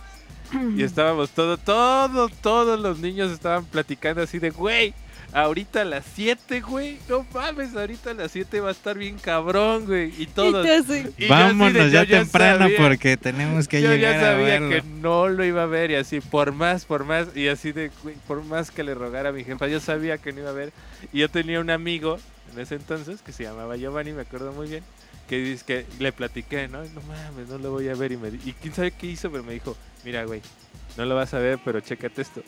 Y (clears throat) estábamos todos, todos, todos los niños estaban platicando así de, güey, ahorita a las 7, güey, no mames, ahorita a las 7 va a estar bien cabrón, güey. Y todos. Y y yo Vámonos ya yo temprano sabía- porque tenemos que yo llegar ya a sabía verlo. que no lo iba a ver y así, por más, por más, y así de, güey, por más que le rogara a mi jefa, yo sabía que no iba a ver. Y yo tenía un amigo en ese entonces que se llamaba Giovanni, me acuerdo muy bien, que dice que le platiqué, ¿no? No mames, no lo voy a ver. Y, me, di- y quién sabe qué hizo, pero me dijo, mira, güey, no lo vas a ver, pero chécate esto.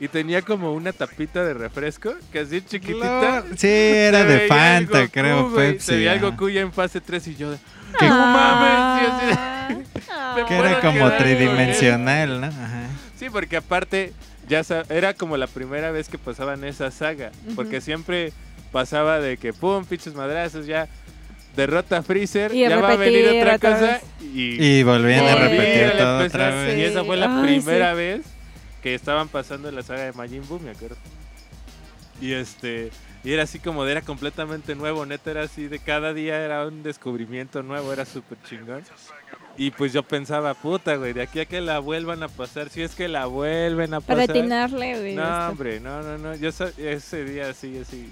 Y tenía como una tapita de refresco, que así chiquitita. (laughs) Sí, era de Fanta, Goku, creo, güey, Pepsi. Se veía el ajá. Goku ya en fase 3 y yo de, Que- no mames, así Ah. (laughs) Que era como tridimensional, ¿no? Ajá. Sí, porque aparte ya era como la primera vez que pasaban esa saga, porque siempre pasaba de que pum, pinches madrazos, ya derrota a Freezer, Y ya va a venir otra otra cosa y, Y volvían a repetir a todo otra vez. Y esa fue la Ay, primera vez que estaban pasando la saga de Majin Buu, me acuerdo. Y este y era así como de era completamente nuevo, neta era así de cada día era un descubrimiento nuevo, era súper chingón. Y pues yo pensaba, puta, güey, de aquí a que la vuelvan a pasar, si es que la vuelven a Para pasar. atinarle, güey. No, esto. hombre, no, no, no. Yo ese día así, así.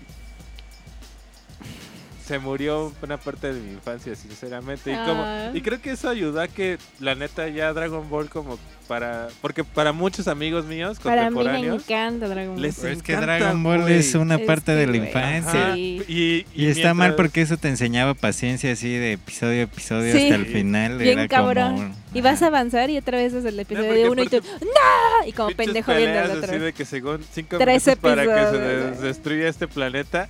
Se murió una parte de mi infancia, sinceramente. Y, como, Ah. y creo que eso ayudó a que, la neta, ya Dragon Ball, como para. Porque para muchos amigos míos Para mí me contemporáneos. encanta Dragon Ball. les es que Dragon Ball es una Es parte que, de la infancia. Sí. Y, Y está mal porque eso te enseñaba paciencia así de episodio a episodio Sí. hasta el final. Bien era cabrón. Como, Y vas a avanzar y otra vez desde el episodio porque 1 y tú, ¡No! Y como pendejo viendo la otra así de que según cinco Tres minutos para que se episodios, des- destruya este planeta.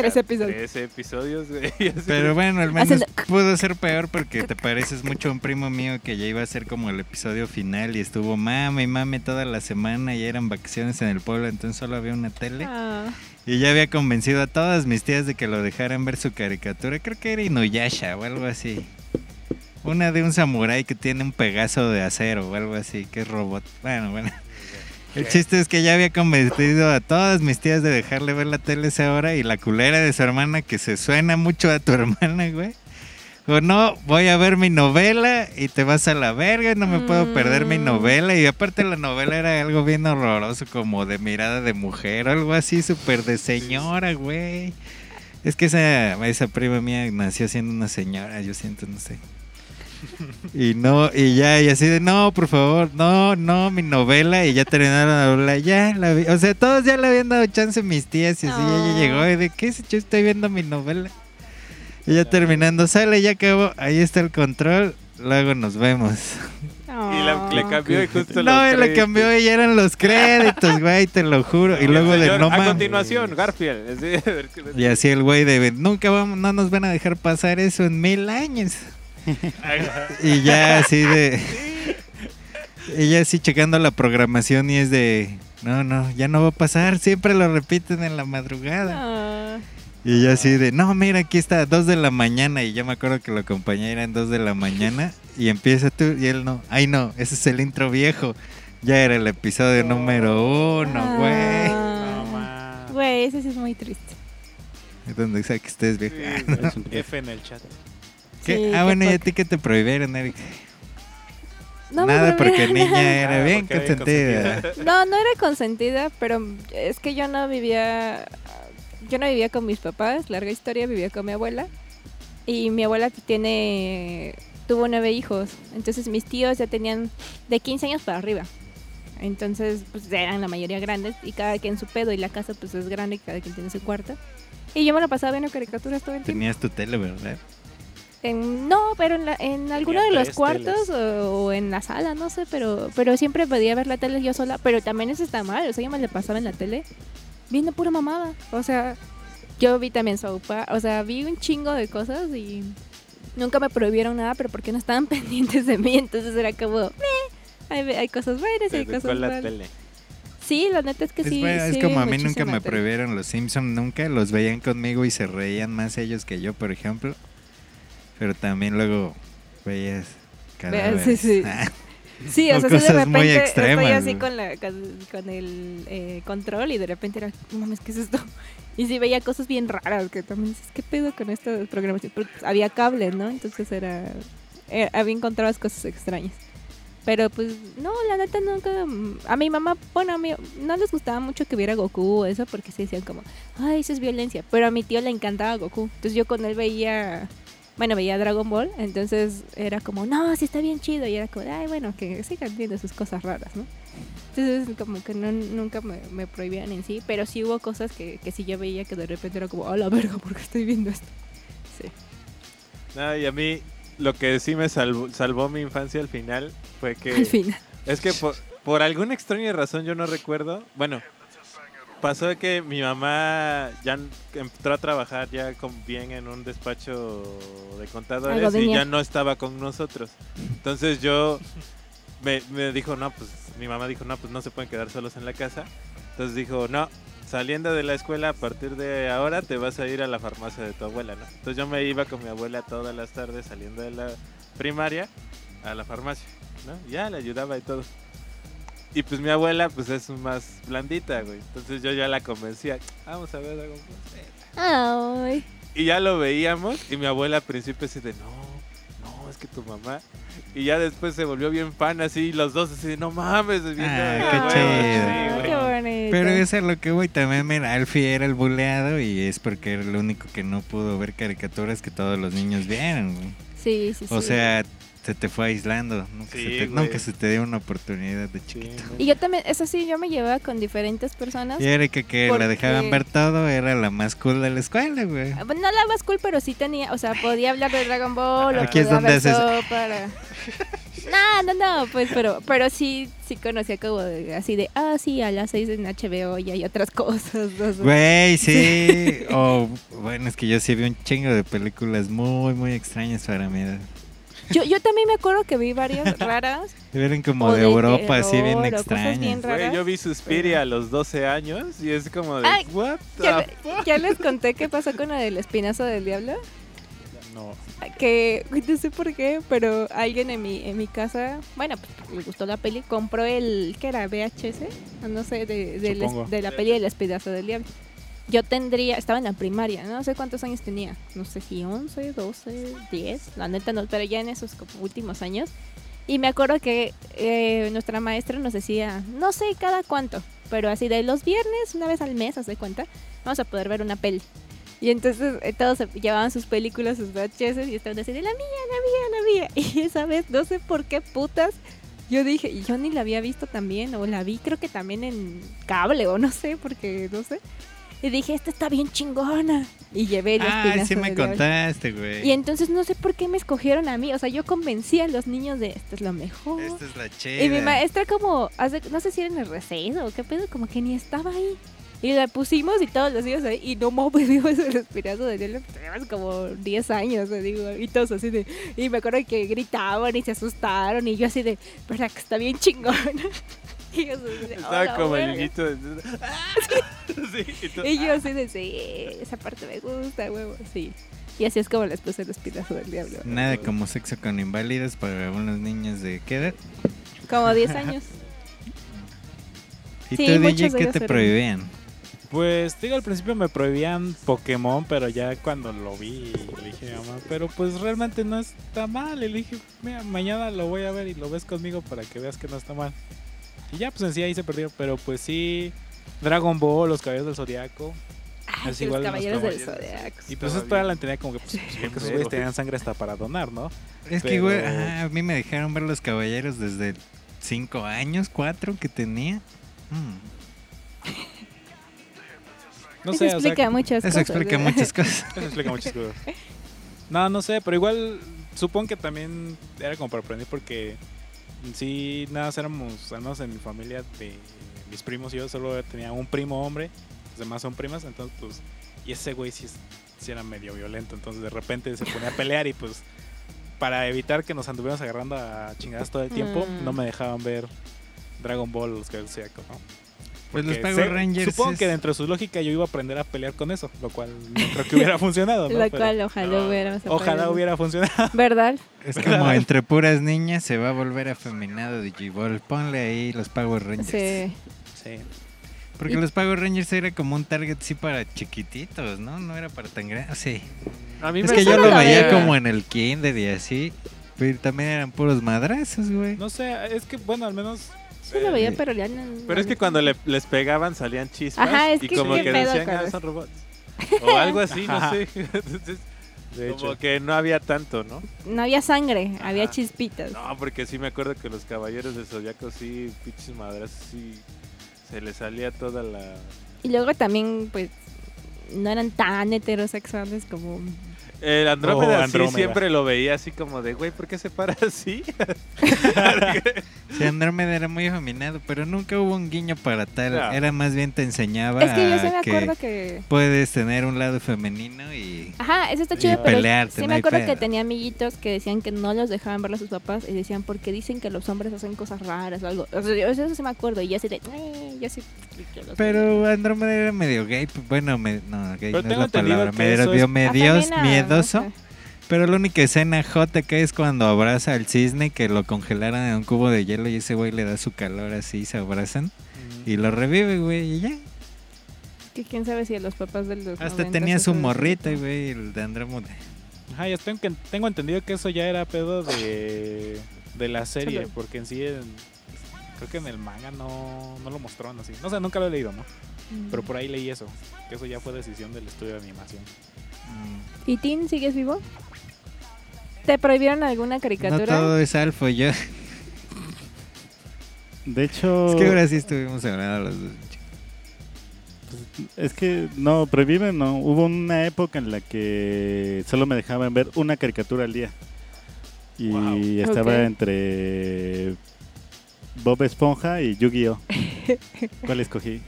Tres episodios. Tres episodios, güey. (laughs) Pero bueno, al menos Haciendo- pudo ser peor porque te pareces mucho a un primo mío que ya iba a ser como el episodio final y estuvo mame y mame toda la semana y eran vacaciones en el pueblo, entonces solo había una tele. Ah, Y ya había convencido a todas mis tías de que lo dejaran ver su caricatura. Creo que era Inuyasha o algo así. Una de un samurái que tiene un pegaso de acero o algo así, que es robot. Bueno, bueno. El chiste es que ya había convencido a todas mis tías de dejarle ver la tele esa hora y la culera de su hermana que se suena mucho a tu (laughs) hermana, güey. O no, voy a ver mi novela y te vas a la verga, no me puedo perder mi Mm. novela. Y aparte la novela era algo bien horroroso, como de mirada de mujer o algo así, súper de señora, güey. Es que esa, esa prima mía nació siendo una señora, yo siento, no sé. Y no, y ya, y así de, no, por favor, no, no, mi novela, y ya terminaron la novela, ya la vi. O sea, todos ya le habían dado chance a mis tías, y así ella Oh. llegó, y de, ¿qué es? Yo estoy viendo mi novela. Y ya terminando, sale, ya acabó, ahí está el control, luego nos vemos. Y la- le oh. cambió y justo No, los le cambió y eran los créditos, güey, te lo juro. Y luego de, señor, no A continuación, Garfield. Y así el güey de, nunca vamos, no nos van a dejar pasar eso en mil años. Y ya así de. Y ya así checando la programación y es de. No, no, ya no va a pasar. Siempre lo repiten en la madrugada. Ah, Y ya así de. No, mira, aquí está, dos de la mañana. Y yo me acuerdo que lo acompañé, eran dos de la mañana. Y empieza tú y él no. Ay, no, ese es el intro viejo. Ya era el episodio número uno, güey. ah. No, ma. Güey, ese sí es muy triste. Es Donde sea que estés viejo. (laughs) Es un- F en el chat. ¿Qué? Sí, ah, qué bueno, ¿y a ti que te prohibieron, Eric? No Nada, porque (laughs) niña nada. era Ah, bien consentida. No, no era consentida, pero es que yo no vivía. Yo no vivía con mis papás, larga historia, vivía con mi abuela. Y mi abuela tiene. tuvo nueve hijos. Entonces mis tíos ya tenían de 15 años para arriba. Entonces, pues eran la mayoría grandes y cada quien su pedo y la casa pues es grande y cada quien tiene su cuarto. Y yo me la pasaba viendo caricaturas todo el tiempo. Tenías tu tele, ¿verdad? En- no, pero en, la- en alguno de los cuartos o, o en la sala, no sé, pero pero siempre podía ver la tele yo sola, pero también eso está mal, o sea, yo me la pasaba en la tele viendo pura mamada, o sea, yo vi también Sopa, o sea, vi un chingo de cosas y nunca me prohibieron nada, pero porque no estaban (laughs) pendientes de mí, entonces era como, "Meh, hay, hay cosas buenas hay cosas la malas. tele. Sí, la neta es que Es, sí. bueno, es sí, como a mí nunca me tele. prohibieron los Simpsons, nunca los veían conmigo y se reían más ellos que yo, por ejemplo. Pero también luego veías cadáveres. sí, sí. (laughs) Ah, Sí, o O sea, sí de cosas muy repente estoy extremas, así con, la, con, con el eh, control y de repente era, mames, ¿qué es esto? (laughs) Y sí veía cosas bien raras que también dices, ¿qué pedo con esta programación? Pero, pues, había cable, ¿no? Entonces era, era- había encontrado cosas extrañas. Pero pues, no, la neta nunca. mm, A mi mamá, bueno, a mí no les gustaba mucho que viera Goku o eso porque se decían como, ay, eso es violencia. Pero a mi tío le encantaba Goku. Entonces yo con él veía, bueno, veía Dragon Ball. Entonces era como, no, sí está bien chido. Y era como, ay, bueno, que sigan viendo sus cosas raras, ¿no? Entonces como que no, nunca me, me prohibían en sí. Pero sí hubo cosas que, que sí yo veía que de repente era como, oh, la verga, ¿por qué estoy viendo esto? Sí. No, y a mí lo que sí me salvó, salvó mi infancia al final fue que... Al final. Es que por, por alguna extraña razón yo no recuerdo. Bueno, pasó que mi mamá ya entró a trabajar ya con bien en un despacho de contadores de y ya no estaba con nosotros. Entonces yo me, me dijo, no, pues mi mamá dijo, no, pues no se pueden quedar solos en la casa. Entonces dijo, no, saliendo de la escuela a partir de ahora te vas a ir a la farmacia de tu abuela, ¿no? Entonces yo me iba con mi abuela todas las tardes saliendo de la primaria a la farmacia, ¿no? Ya le ayudaba y todo. Y pues mi abuela pues es más blandita, güey. Entonces yo ya la convencía, vamos a ver Dragon Ball Z". Ay. Y ya lo veíamos y mi abuela al principio así de, no, no, es que tu mamá. Y ya después se volvió bien fan así, los dos así de, no mames, viendo Ah, qué nuevo". chido. Sí, güey. qué bonito. Pero eso es lo que voy también. Mira, Alfie era el buleado y es porque era el único que no pudo ver caricaturas que todos los niños vieron. güey. Sí, sí, sí. O sea, se te fue aislando. Nunca, Sí, se, te, güey. nunca se te dio una oportunidad de chiquito. Y yo también, eso sí, yo me llevaba con diferentes personas. Y Erika que Porque- la dejaban ver todo, era la más cool de la escuela, güey. Ah, No la más cool, pero sí tenía, o sea, podía hablar de Dragon Ball. o Aquí es podía donde haces- Para... (laughs) No, no, no, pues, pero, pero sí, sí conocía como de- así de, ah, sí, a las 6 en HBO y hay otras cosas. (laughs) no. Güey, sí. (laughs) O bueno, es que yo sí vi un chingo de películas muy, muy extrañas para mi edad. Yo, yo también me acuerdo que vi varias (laughs) raras. Eran como de de Europa, así bien terror o cosas extrañas. bien raras. yo vi Suspiria a los 12 años y es como de, Ay, what Ya, les conté qué pasó con la del espinazo del diablo. No. que no sé por qué, pero alguien en mi, en mi casa, bueno, pues le gustó la peli, compró el, ¿qué era? VHS, no sé, de, de, la- Supongo. de la peli del Espedazo del Diablo. Yo tendría, estaba en la primaria, no sé cuántos años tenía, no sé si 11, 12, 10, la neta no, pero ya en esos últimos años. Y me acuerdo que eh, nuestra maestra nos decía, no sé cada cuánto, pero así de los viernes, una vez al mes, haz de cuenta, vamos a poder ver una peli. Y entonces eh, todos llevaban sus películas, sus VHS y estaban así de la mía, la mía, la mía. (laughs) Y esa vez, no sé por qué putas, yo dije, yo ni la había visto también, o la vi creo que también en cable, o no sé, porque no sé. Y dije, esta está bien chingona. Y llevé el Ah, sí me contaste, güey. Y entonces no sé por qué me escogieron a mí. O sea, yo convencí a los niños de esto es lo mejor. Esta es la chida. Y mi maestra como, hace- no sé si era en el receso o qué pedo, como que ni estaba ahí. Y la pusimos y todos los días ahí. Y no mames, vimos el espinazo de diablo. Teníamos como 10 años, te digo. Y todos así de... Y me acuerdo que gritaban y se asustaron. Y yo así de, ¿verdad que está bien chingona? (laughs) (laughs) Y yo así de, Estaba "Hola, como el verga". niñito. de- (laughs) (laughs) Sí, y tú- Y yo así de, sí, esa parte me gusta, huevo. Sí. Y así es como les puse el espinazo del diablo. Nada como sexo con inválidos para unos niños de qué edad. Como 10 años. ¿Y Sí, tú, DJ, qué te prohibían? Pues digo, al principio me prohibían Pokémon, pero ya cuando lo vi le dije a mamá, pero pues realmente no está mal. Y le dije, mira, mañana lo voy a ver y lo ves conmigo para que veas que no está mal. Y ya, pues en sí ahí se perdió, pero pues sí, Dragon Ball, los Caballeros del Zodiaco. Ay, Es que igual los caballeros del zodiaco. Y pues todavía la entendía como que, pues, porque esos Pero- güeyes tenían sangre hasta para donar, ¿no? Es que, güey, ah, a mí me dejaron ver los caballeros desde 5 años, 4 que tenía. Mm, No Eso sé, o sea, explica muchas Eso cosas. explica ¿verdad? muchas (laughs) cosas. eso explica muchas cosas. No, no sé, pero igual supongo que también era como para aprender porque sí nada éramos, al menos en mi familia de mis primos y yo solo tenía un primo hombre, los demás son primas, entonces pues, y ese güey sí, era medio violento, entonces de repente se ponía a pelear y pues para evitar que nos anduviéramos agarrando a chingadas todo el tiempo, Mm. no me dejaban ver Dragon Ball, los que ¿no? Pues los Power sé- Rangers. Supongo es- que dentro de su lógica yo iba a aprender a pelear con eso, lo cual no creo que (laughs) hubiera funcionado. ¿no? Lo Pero cual ojalá hubiera. ojalá hubiera funcionado. (laughs) (laughs) ¿Verdad? Es como entre puras niñas se va a volver afeminado Digiball. Ponle ahí los Power Rangers. Sí. Sí. Porque Y- los Power Rangers era como un target sí para chiquititos, ¿no? No era para tan grande. Sí. A mí Es me que yo lo veía. como en el kinder y así. Pero también eran puros madrazos, güey. No sé, es que bueno, al menos Sí lo veía, pero ya no. Pero es que cuando le- les pegaban salían chispas Ajá, es y que como qué que pedo decían con "Ah, eso". son robots. (laughs) O algo así, no Ajá. sé. (laughs) Entonces, de como hecho. que no había tanto, ¿no? No había sangre, había chispitas. No, porque sí me acuerdo que los caballeros de Zodiaco sí, pinches madras, sí, se les salía toda la... Y luego también, pues, no eran tan heterosexuales como... El Andrómeda, Oh, sí Andrómeda. siempre lo veía así como de, güey, ¿por qué se para así? (laughs) Sí, Andrómeda era muy afeminado, pero nunca hubo un guiño para tal. No. Era más bien te enseñaba Es que yo sí me a acuerdo que... puedes tener un lado femenino y... Ajá, eso está chido, pero pelearte, sí me acuerdo pedo. que tenía amiguitos que decían que no los dejaban ver a sus papás y decían porque dicen que los hombres hacen cosas raras o algo. O sea, yo eso sí me acuerdo y yo así sí... Pero Andrómeda era medio gay. pues, Bueno, me- no, gay Pero no es la palabra. que eso Medio es- sé. Pero la única escena hot que es cuando abraza al cisne que lo congelaron en un cubo de hielo y ese güey le da su calor así, se abrazan y lo revive, güey, y ya. Que quién sabe si a los papás de los Hasta 90 tenía su morrita, güey, el de Andrómeda. Ajá, ya tengo, que- tengo entendido que eso ya era pedo de, de la serie, porque en sí, en- creo que en el manga no, no lo mostraron así. No sé, nunca lo he leído, ¿no? Mm. Pero por ahí leí eso, que eso ya fue decisión del estudio de animación. ¿Y Tin, sigues vivo? ¿Te prohibieron alguna No caricatura? todo es alfo, yo. De hecho, Es que ahora sí estuvimos hablando los dos. es que no, prohíben, no. Hubo una época en la que solo me dejaban ver una caricatura al día. Y Wow. estaba entre Bob Esponja y Yu-Gi-Oh. (laughs) ¿Cuál escogí?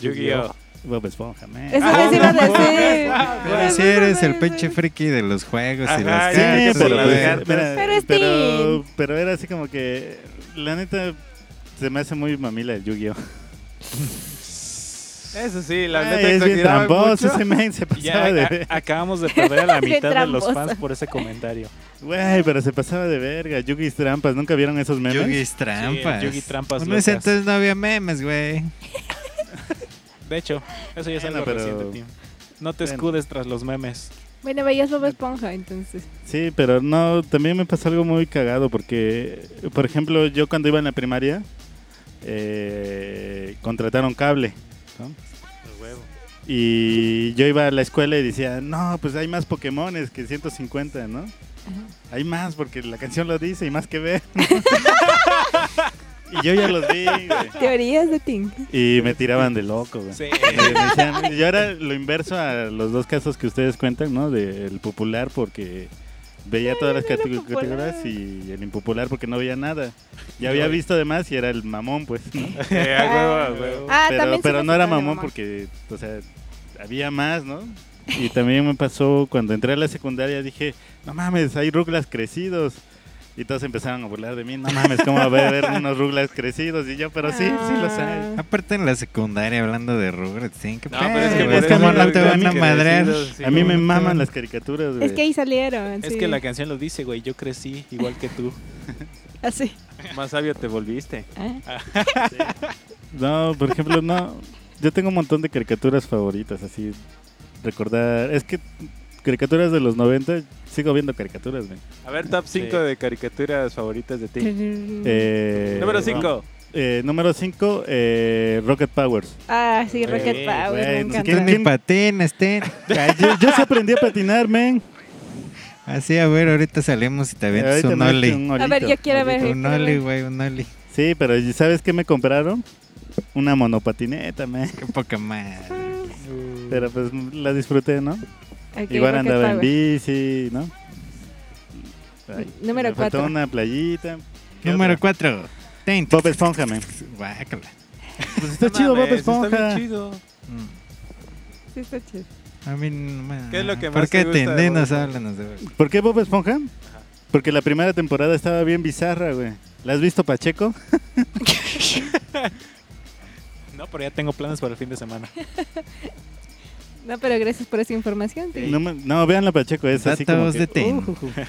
Yu-Gi-Oh! Bob Esponja, man. Eso Ah, les iba a no, decir. Pero si eres el pinche friki de los juegos y las ya, Sí, cartas, por pero, Pero pero, era así como que, la neta, se me hace muy mamila el Yu-Gi-Oh. Eso sí, la Ay, neta es tramposo ese men, se Ya pasaba de a- acabamos de perder a la (laughs) mitad de los fans por ese comentario. Güey, pero se pasaba de verga. Yugi's trampas, ¿nunca vieron esos memes? Yugi's trampas. Sí, Yugi trampas En ese locas. entonces no había memes, güey. (laughs) De hecho, eso ya es algo pero- reciente. No te Bueno. escudes tras los memes. Bueno, veías Bob Esponja, entonces. Sí, pero no, también me pasó algo muy cagado porque, por ejemplo, yo cuando iba en la primaria, eh, contrataron cable. ¿no? Y yo iba a la escuela y decía, no, pues hay más Pokémones que 150, ¿no? Hay más porque la canción lo dice y más que ver. (laughs) y yo ya los vi, güey. Teorías de Tin. Y me tiraban de loco, güey. Sí. Eh, me decían- yo era lo inverso a los dos casos que ustedes cuentan, ¿no? Del popular porque veía todas las categorías y el impopular porque no veía nada. Ya había visto además y era el mamón, pues, ¿no? (laughs) A huevo, a huevo. Ah, pero pero no era mamón porque, o sea, había más, ¿no? Y también me pasó cuando entré a la secundaria, dije, no mames, hay ruglas crecidos. Y todos empezaron a burlar de mí, no mames, ¿cómo va a haber (laughs) unos ruglas crecidos? Y yo, pero sí, sí los hay. Ah. Aparte en la secundaria hablando de Rugrats, ¿sí? ¿Qué No, pedo, pero es que ¿Cómo eso no te van a madrear? sí, A mí me ¿cómo te maman las caricaturas, güey. Es que ahí salieron. Es sí. que la canción lo dice, güey. Yo crecí igual que tú. (laughs) Así. Más sabio te volviste. Ah. (laughs) No, por ejemplo, no. Yo tengo un montón de caricaturas favoritas, así. Recordar. Es que caricaturas de los 90, sigo viendo caricaturas, güey. A ver, top 5 Sí. de caricaturas favoritas de ti. (laughs) Eh, Número 5. eh, número 5, Rocket Powers. Ah, sí, Rocket Güey, Power. güey, me no sé encanta. ¿Quién- patín, Sten. (laughs) Ay, yo, yo sí aprendí a patinar, men. Así, a ver, ahorita salimos y te avientas un ollie. un A ver, olito. yo quiero ver. Un ollie, güey, un ollie. Sí, pero ¿y ¿sabes qué me compraron? Una monopatineta, men. Qué poca madre. Pero pues la disfruté, ¿no? Ok, Igual andaba en bici, ¿no? Ay, Número me faltó cuatro. una playita. ¿Qué Número otra? 4. Bob Esponja, man. Guácala. Pues está No chido Bob mames, está bien Esponja. chido. Mm. Sí, está chido. A mí no me- ¿Qué es lo que ¿Por más qué te gusta de atendí? Bob Nos Esponja? háblanos de Bob. ¿Por qué Bob Esponja? Porque la primera temporada estaba bien bizarra, güey. ¿La has visto, Pacheco? (laughs) No, pero ya tengo planes para el fin de semana. (laughs) No, pero gracias por esa información. sí. No, no, vean la Pacheco, es así como que- de Ten. Uh, uh, uh. (laughs)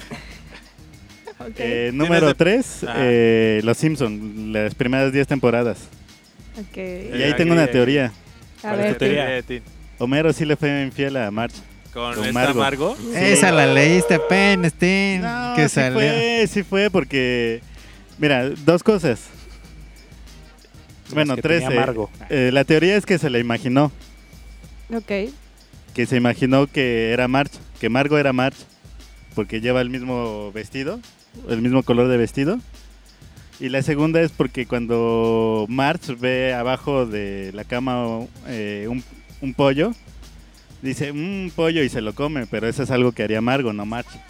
Eh, número de- 3, Ah. Los Simpson, las primeras 10 temporadas. ok. Y Eh, ahí tengo una teoría. A ¿cuál es ver, tu teoría? Eh, Homero sí le fue infiel a Marge. Con, Con esta Margo. Margo. Esa la leíste apenas, Tin. No, que sí salió. fue, sí fue porque... Mira, dos cosas. Bueno, tres. eh. Eh, la teoría es que se la imaginó. ok. Que se imaginó que era Marge. Que Margo era Marge. Porque lleva el mismo vestido. El mismo color de vestido. Y la segunda es porque cuando Marge ve abajo de la cama eh, un, pollo, dice, un pollo y se lo come, pero eso es algo que haría Margo, no Marge.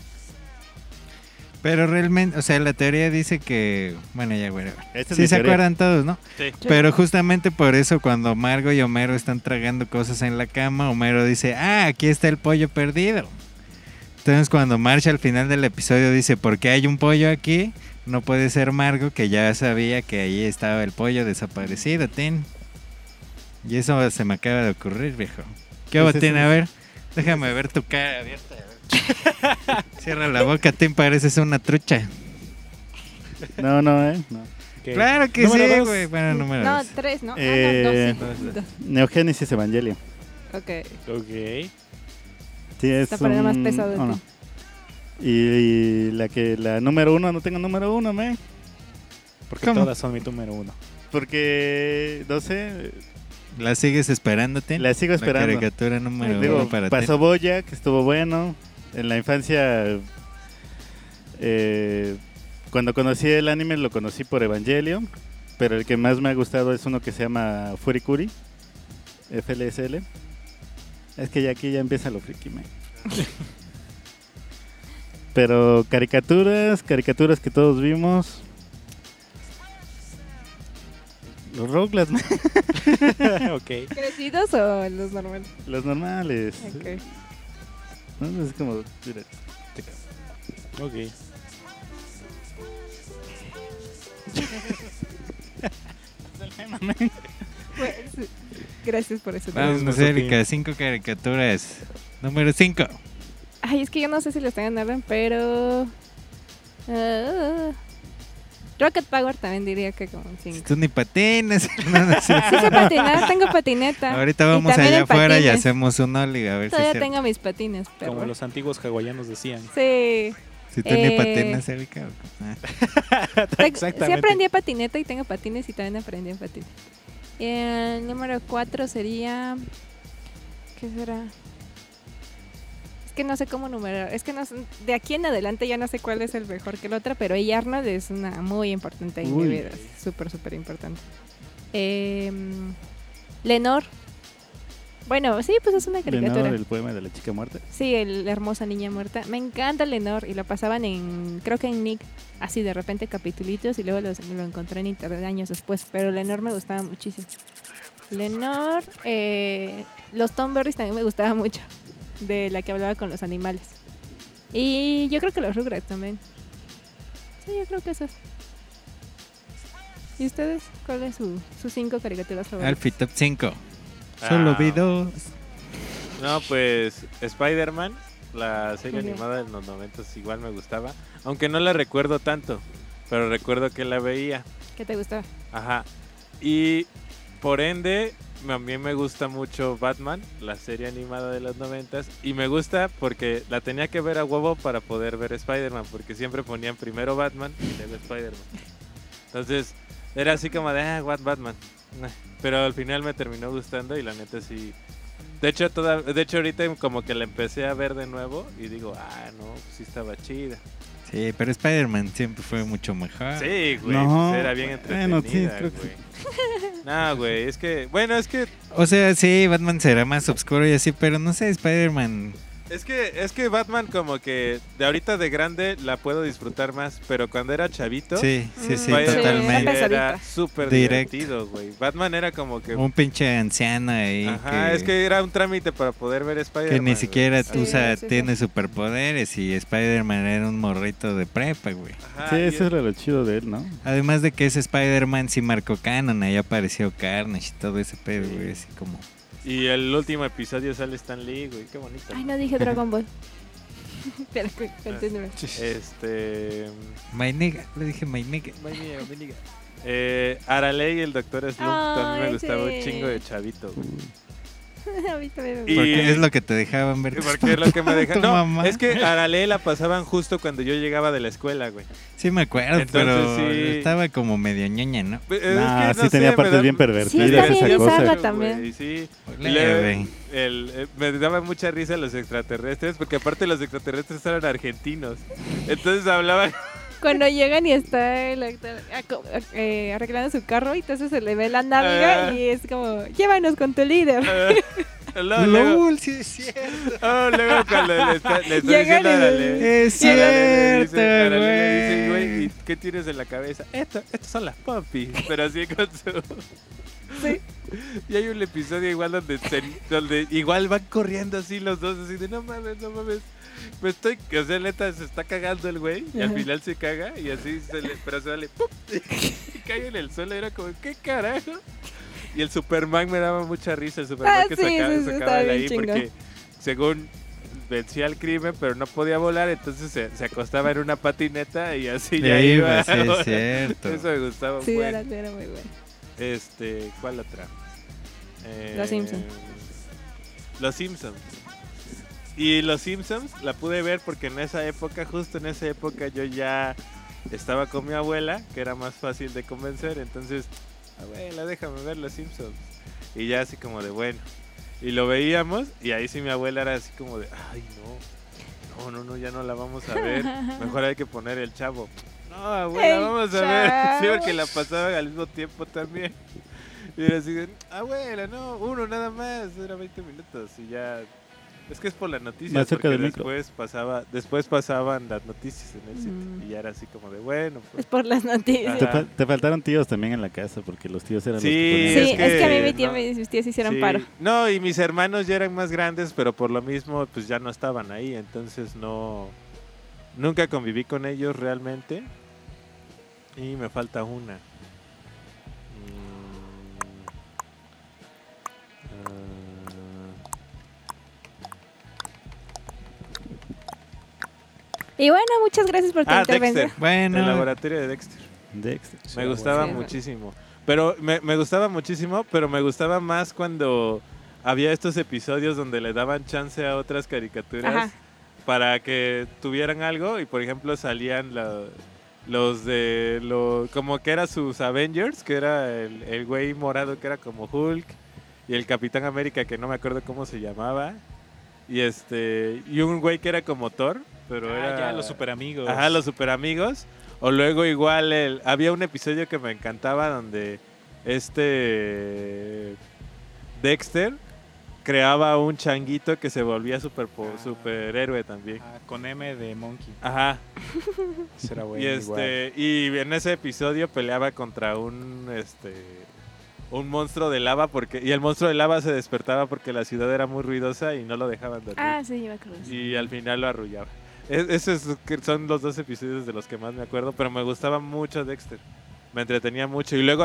Pero realmente, o sea, la teoría dice que. Bueno, ya, güey. Esta Sí se teoría. acuerdan todos, ¿no? Sí. Pero justamente por eso cuando Margo y Homero están tragando cosas en la cama, Homero dice, ah, aquí está el pollo perdido. Entonces cuando Marge al final del episodio dice, ¿por qué hay un pollo aquí? No puede ser Margo que ya sabía que ahí estaba el pollo desaparecido, Tin. Y eso se me acaba de ocurrir, viejo. ¿Qué Pues hubo, Tin? A ver, déjame ver tu cara abierta. (laughs) Cierra la boca, Tin, pareces una trucha. No, no, ¿eh? No. Claro que Número sí, güey. Bueno, número No, dos. tres, ¿no? Eh, ah, no, dos, sí. Neogénesis Evangelio. Dos. Ok. Ok. Sí, es Está poniendo más un- pesado oh, no. Y, y la que la número uno no tengo número uno, me. Porque ¿Cómo? todas son mi número uno. Porque no sé, ¿La sigues esperando, Tin? la sigo esperando. La caricatura número Digo, uno para pasó. Boya, que estuvo bueno. En la infancia, eh, cuando conocí el anime, lo conocí por Evangelion. Pero el que más me ha gustado es uno que se llama Furikuri, FLSL. Es que ya aquí ya empieza lo friki, man. (laughs) Pero caricaturas, caricaturas que todos vimos. Los man. (laughs) (laughs) ok. ¿Crecidos o los normales? los normales. Ok. ¿No? Es como, mira, Ok. Pues. Gracias por eso. Vamos, nuestro Erika, cinco caricaturas. Número cinco. Ay, es que yo no sé si lo están en orden, pero. ah, Rocket Power también diría que como un 5. Tú ni patinas. (laughs) no, no sé. Sí sé patinar, tengo patineta. Ahorita vamos allá afuera y hacemos un ollie a ver Todavía tengo mis patines, pero. Como los antiguos hawaianos decían. Sí. si tú ni eh, patinas, Erika. Ah. (laughs) Te- Sí aprendí a patineta y tengo patines y también aprendí a patinar. El número 4 sería... ¿Qué será? Es que no sé cómo numerar. Es que no de aquí en adelante ya no sé cuál es el mejor que el otro, pero ella Arnold es una muy importante en mi Uy. vida. es Súper, súper importante. Em, Lenor. Bueno, sí, pues es una caricatura. Lenore, el poema de la chica muerta. Sí, el, la hermosa niña muerta. Me encanta Lenor y lo pasaban en, creo que en Nick, así de repente capitulitos y luego los- lo encontré en internet años después. Pero Lenor me gustaba muchísimo. Lenor, eh, los Tomberries también me gustaba mucho, de la que hablaba con los animales. Y yo creo que los Rugrats también. Sí, yo creo que esos. ¿Y ustedes? ¿Cuál es su, sus cinco caricaturas favoritas? Alfie Top 5. Solo Ah. vi dos. No, pues Spider-Man, la serie animada de los 90 igual me gustaba. Aunque no la recuerdo tanto, pero recuerdo que la veía. ¿Qué te gustaba? Ajá. Y por ende, también me gusta mucho Batman, la serie animada de los 90 Y me gusta porque la tenía que ver a huevo para poder ver Spider-Man, porque siempre ponían primero Batman y luego Spider-Man. Entonces, era así como de, ah, what Batman. Pero al final me terminó gustando y la neta sí. De hecho, toda, de hecho ahorita como que la empecé a ver de nuevo y digo, ah, no, sí estaba chida. Sí, pero Spider-Man siempre fue mucho mejor. Sí, güey, No, pues era bien entretenida, bueno, sí, creo que güey. (laughs) No, güey, es que, bueno, es que O sea, sí, Batman será más oscuro y así, pero no sé, Spider-Man Es que, es que Batman como que de ahorita de grande la puedo disfrutar más, pero cuando era chavito, Sí, sí, sí, Spider-Man totalmente. Era súper Directo. divertido, güey. Batman era como que... Un pinche anciano ahí. Ajá, que, es que era un trámite para poder ver Spider-Man. que ni siquiera Sí, usa, sí, sí. tiene superpoderes y Spider-Man era un morrito de prepa, güey. Ajá, Sí, eso era lo chido de él, ¿no? Además de que ese Spider-Man sí marcó canon, ahí apareció Carnage y todo ese pedo, güey, así como... Y el último episodio sale Stan Lee, güey. Qué bonito. Ay, no dije (laughs) Dragon Ball. (laughs) Pero. Este... My nigga, le dije my nigga. Eh, Arale y el Doctor Slump también me gustaba un chingo de chavito. güey. (laughs) A mí también me Y- Porque es lo que te dejaban ver. Porque es lo que me (laughs) deja. Tu No, mamá. es que Arale la pasaban justo cuando yo llegaba de la escuela, güey. Sí me acuerdo, Entonces, pero sí. estaba como medio ñoña, ¿no? Es Nah, que, sí tenía partes da- bien pervertidas esa bien cosa. bizarra güey, también. Sí. Luego, el, eh, me daba mucha risa los extraterrestres, porque aparte los extraterrestres eran argentinos. Entonces hablaban. Cuando llegan y está el actor eh, arreglando su carro y entonces se le ve la nalga Ah. y es como, llévanos con tu líder. (laughs) luego, luego, LOL, sí es cierto. oh, luego cuando le está, le está diciendo a. Es le dice- cierto, güey. güey, ¿y qué tienes en la cabeza? Esto, estas son las popis. Pero así con su... (laughs) Sí. Y hay un episodio igual donde, se- donde igual van corriendo así los dos, así de no mames, no mames. (laughs) Me estoy, o sea, neta, se está cagando el güey y al final se caga y así se le, pero se ¡pum! (laughs) y cae en el suelo y era como, ¿qué carajo? Y el Superman me daba mucha risa, el Superman Ah, que sí, sacaba, sí, sí, sacaba de ahí chingón. porque según vencía el crimen, pero no podía volar, entonces se, se acostaba en una patineta y así Y ya ahí iba. va, sí, es (laughs) cierto. Eso me gustaba Sí, era, era muy bueno. Este, ¿cuál otra? Eh, Los Simpson. Los Simpsons. Y Los Simpsons la pude ver porque en esa época, justo en esa época, yo ya estaba con mi abuela, que era más fácil de convencer. Entonces, abuela, déjame ver Los Simpsons. Y ya así como de bueno. Y lo veíamos, y ahí sí mi abuela era así como de, ay, no. No, no, no, ya no la vamos a ver. Mejor hay que poner el chavo. No, abuela, El vamos a ver. (laughs) Sí, porque la pasaban al mismo tiempo también. Y era así abuela, no, uno nada más, era 20 minutos y ya. Es que es por la noticia. Más cerca porque del micro. después pasaba, después pasaban las noticias en el Mm. sitio y ya era así como de bueno, Es pues. por las noticias. Te, Ajá. fa- te faltaron tíos también en la casa porque los tíos eran Sí, los Sí, que es es que, que a mí mi tía no. mis tías hicieron Sí. paro. No, y mis hermanos ya eran más grandes, pero por lo mismo, pues ya no estaban ahí, entonces no. Nunca conviví con ellos realmente. Y me falta una. Y bueno, muchas gracias por tu Ah, intervención. Dexter. Bueno, el laboratorio de Dexter. Dexter. Me gustaba muchísimo. Pero me, me gustaba muchísimo, pero me gustaba más cuando había estos episodios donde le daban chance a otras caricaturas Ajá. para que tuvieran algo y por ejemplo salían la- los de lo como que era sus Avengers, que era el, el güey morado que era como Hulk y el Capitán América que no me acuerdo cómo se llamaba y este y un güey que era como Thor, pero Ah, era ya, los super amigos. Ajá, los super amigos. O luego igual el, había un episodio que me encantaba donde este Dexter creaba un changuito que se volvía super Ah. superhéroe también. Ah, con M de Monkey. Ajá. (laughs) Ese era bueno. y igual. este y en ese episodio peleaba contra un este un monstruo de lava porque y el monstruo de lava se despertaba porque la ciudad era muy ruidosa y no lo dejaban dormir. Ah, sí, me acuerdo. Y al final lo arrullaba. Es- esos que son los dos episodios de los que más me acuerdo, pero me gustaba mucho Dexter. Me entretenía mucho. Y luego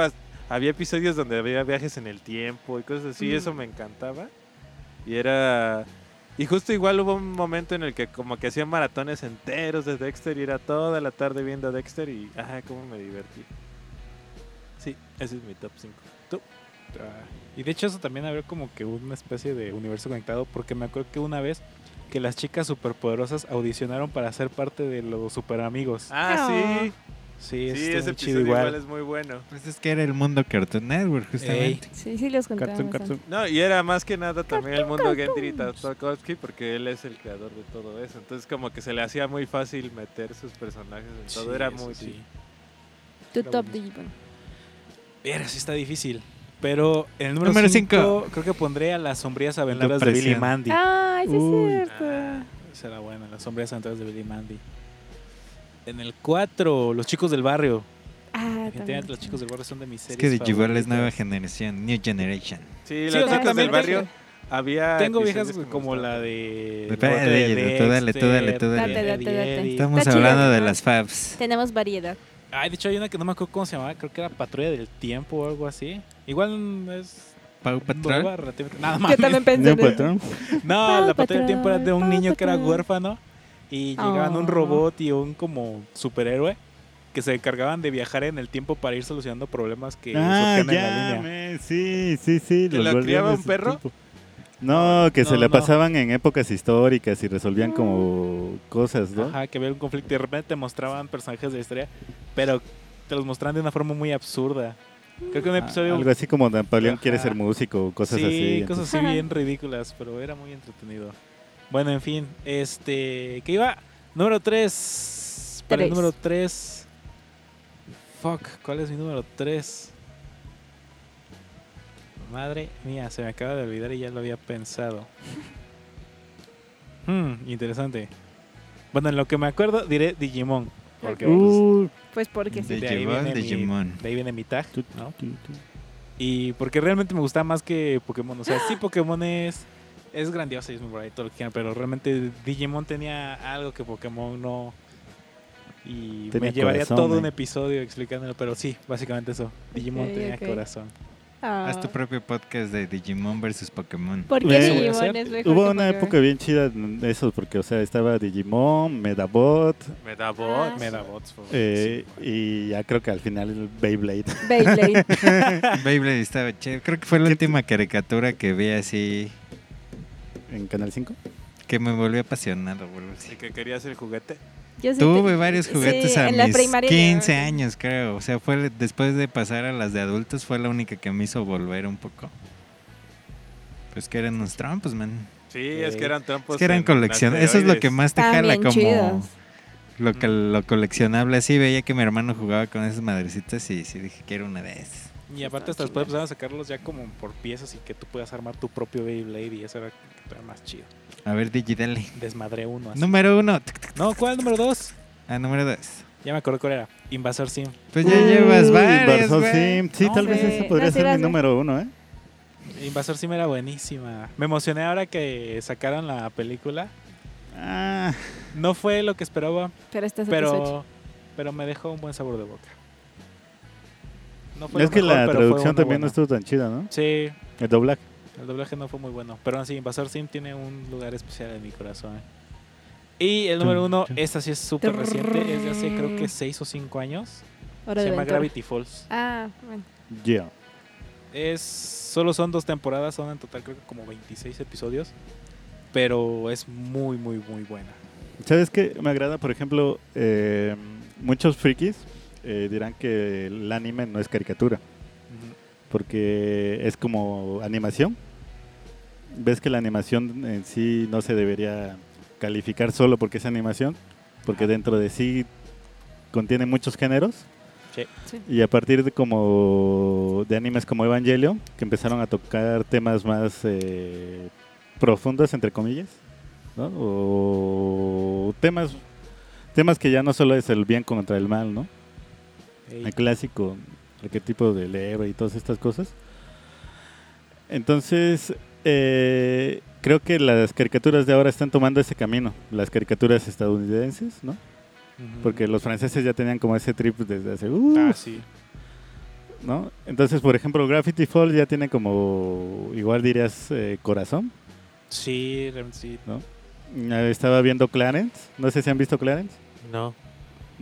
había episodios donde había viajes en el tiempo y cosas así, Mm. eso me encantaba. Y era... Y justo igual hubo un momento en el que como que hacían maratones enteros de Dexter y era toda la tarde viendo a Dexter y... Ajá, cómo me divertí. Sí, ese es mi top 5. ¿Tú? Ah, Y de hecho eso también había como que una especie de universo conectado porque me acuerdo que una vez que las chicas superpoderosas audicionaron para ser parte de los super amigos. Ah, sí. Sí, Sí, ese muy chido igual. igual. es muy bueno. pues es que era el mundo Cartoon Network, justamente. Sí, sí, los. Cartoon, cartoon. No, y era más que nada también el mundo Cartoon Gendry. Tartakovsky porque él es el creador de todo eso. Entonces como que se le hacía muy fácil meter sus personajes en todo. Sí, era eso muy sí. chido. Tu Era top. Digimon. Mira, sí está difícil. Pero en el número Número 5 cinco. creo que pondré a las sombrías aventuras de Billy. Mandy. Ay, Ay, sí Uy. es cierto. Ah, esa era buena, las sombrías aventuras de Billy Mandy. En el 4, los chicos del barrio. Ah, también. Los chicos del barrio son de mis Es series que Digimon es nueva generación, New Generation. Sí, Sí, las o sea, del barrio había. Tengo viejas como la de... Dale, tú dale, tú dale, tú dale. Eddie, Date, date, date. Eddie. Estamos hablando de ¿no? las Fabs. Tenemos variedad. Ay, de hecho hay una que no me acuerdo cómo se llamaba, creo que era Patrulla del Tiempo o algo así. Igual es Pau Patrol. Nada Yo más. también pensé ¿No, en la Patrulla del Tiempo era de un niño que era huérfano y llegaban un Oh. robot y un como superhéroe que se encargaban de viajar en el tiempo para ir solucionando problemas que Ah, surgían en la ya, línea. sí, sí, sí. ¿Que los lo criaba un perro? tiempo. No, que se la no. pasaban en épocas históricas y resolvían como cosas, ¿no? Ajá, que había un conflicto y de repente te mostraban personajes de la historia, pero te los mostraban de una forma muy absurda. Creo que un Ah, episodio... Algo así como Napoleón quiere ser músico, cosas sí, así. cosas así bien ridículas, pero era muy entretenido. Bueno, en fin, este, que iba número 3. Para el número 3. Fuck, ¿cuál es mi número 3? Madre mía, se me acaba de olvidar y ya lo había pensado. (laughs) Hmm, interesante. Bueno, en lo que me acuerdo diré Digimon. Porque Uh, Pues porque sí. de, ahí Digimon, viene mi, Digimon. de ahí viene mi tag, tu, ¿no? tu, tu. Y porque realmente me gusta más que Pokémon. O sea, sí, Pokémon es, es grandioso y es muy bonito, todo lo que quieran, pero realmente Digimon tenía algo que Pokémon no. Y Tenía me llevaría corazón, todo un eh. episodio explicándolo, pero sí, básicamente eso. Digimon tenía ok. corazón. Ah. Haz tu propio podcast de Digimon versus Pokémon. ¿Por qué Digimon es mejor Hubo que una Pokémon? época bien chida de esos, porque, o sea, estaba Digimon, Medabot, Medabot. Ah. Eh, y ya creo que al final el Beyblade. (laughs) Beyblade. (laughs) Beyblade estaba chévere. Creo que fue la última caricatura que vi así en Canal 5. que me volvió apasionado. boludo. Y que quería hacer juguete. Yo sí Tuve te- varios sí, juguetes a en la mis primaria 15 llevaba- años, creo. O sea, fue después de pasar a las de adultos, fue la única que me hizo volver un poco. Pues que eran unos trompos, man. Sí, es que eran trampos. Es que eran coleccionables. Eso es lo que más te jala como chidos. lo, que, lo coleccionable. Así veía que mi hermano jugaba con esas madrecitas y sí dije, quiero una de esas. Y aparte, hasta después empezaron a sacarlos ya como por piezas y que tú puedas armar tu propio Beyblade y eso era, era más chido. A ver, Digi, dale. Desmadré uno así. Número uno. No, ¿cuál número dos? Ah, número dos. Ya me acuerdo cuál era. Invasor Sim. Pues ya llevas Inversor güey. Sim. Sí, No, tal vez esa podría No, ser mi número uno, ¿eh? Invasor Sim era buenísima. Me emocioné ahora que sacaron la película. Ah, No fue lo que esperaba, Pero estás pero, pero me dejó un buen sabor de boca. No fue es que mejor, la traducción también no buena. estuvo tan chida, ¿no? Sí, El doblaje. El doblaje no fue muy bueno. Pero así, Invasor Sim tiene un lugar especial en mi corazón. Y el número uno, esta sí es súper reciente, es de hace creo que 6 o 5 años. Hora Se de llama aventura. Gravity Falls. Ah, bueno. Yeah. Es, solo son dos temporadas, son en total creo que como 26 episodios. Pero es muy, muy, muy buena. ¿Sabes qué? Me agrada, por ejemplo, eh, muchos frikis eh, dirán que el anime no es caricatura. Porque es como animación. Ves que la animación en sí no se debería calificar solo porque es animación, porque dentro de sí contiene muchos géneros. Sí. Sí. Y a partir de como de animes como Evangelion, que empezaron a tocar temas más eh, profundos entre comillas, ¿no? O temas temas que ya no solo es el bien contra el mal, ¿no? El clásico arquetipo del héroe y todas estas cosas. Entonces, eh, creo que las caricaturas de ahora están tomando ese camino, las caricaturas estadounidenses, ¿no? Porque los franceses ya tenían como ese trip desde hace... uh, Ah, sí. ¿no? Entonces, por ejemplo, Graffiti Falls ya tiene como, igual dirías, eh, corazón, Sí, realmente sí. ¿no? Estaba viendo Clarence, no sé si han visto Clarence. No.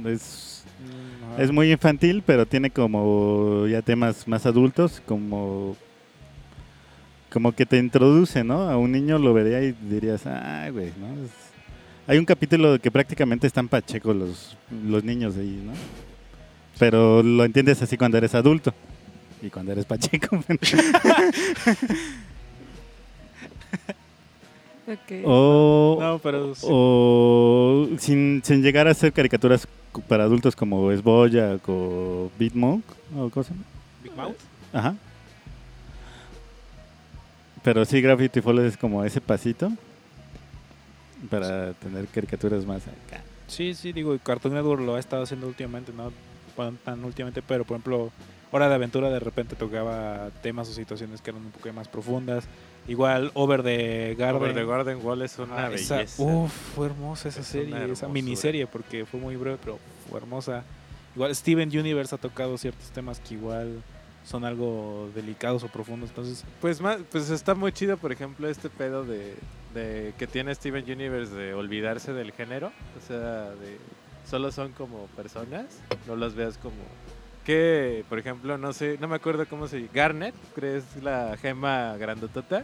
Es, Mm, es muy infantil, pero tiene como ya temas más adultos, como como que te introduce, ¿no? A un niño lo vería y dirías, ah, güey, ¿no? Hay un capítulo que prácticamente están pachecos los, los niños ahí, ¿no? Pero lo entiendes así cuando eres adulto y cuando eres pacheco. (laughs) Ok. o, No, pero sí. o sin, sin llegar a ser caricaturas para adultos como es Bojack o Beat Monk o cosa. Big Mouth. Ajá. Pero sí, Gravity Falls es como ese pasito. para tener caricaturas más acá. Sí, sí, digo, Cartoon Network lo ha estado haciendo últimamente, no tan últimamente, pero por ejemplo, Hora de Aventura de repente tocaba temas o situaciones que eran un poco más profundas. Igual Over the Garden. Over the Garden Wall es una Ah, esa- belleza. uf, fue hermosa esa Es serie, esa miniserie, porque fue muy breve, pero fue hermosa. Igual Steven Universe ha tocado ciertos temas que igual son algo delicados o profundos, entonces Pues, más, pues está muy chido, por ejemplo, este pedo de, de que tiene Steven Universe de olvidarse del género. O sea, de solo son como personas, no los veas como... Que, por ejemplo, no sé, no me acuerdo cómo se Garnet, crees la gema grandotota,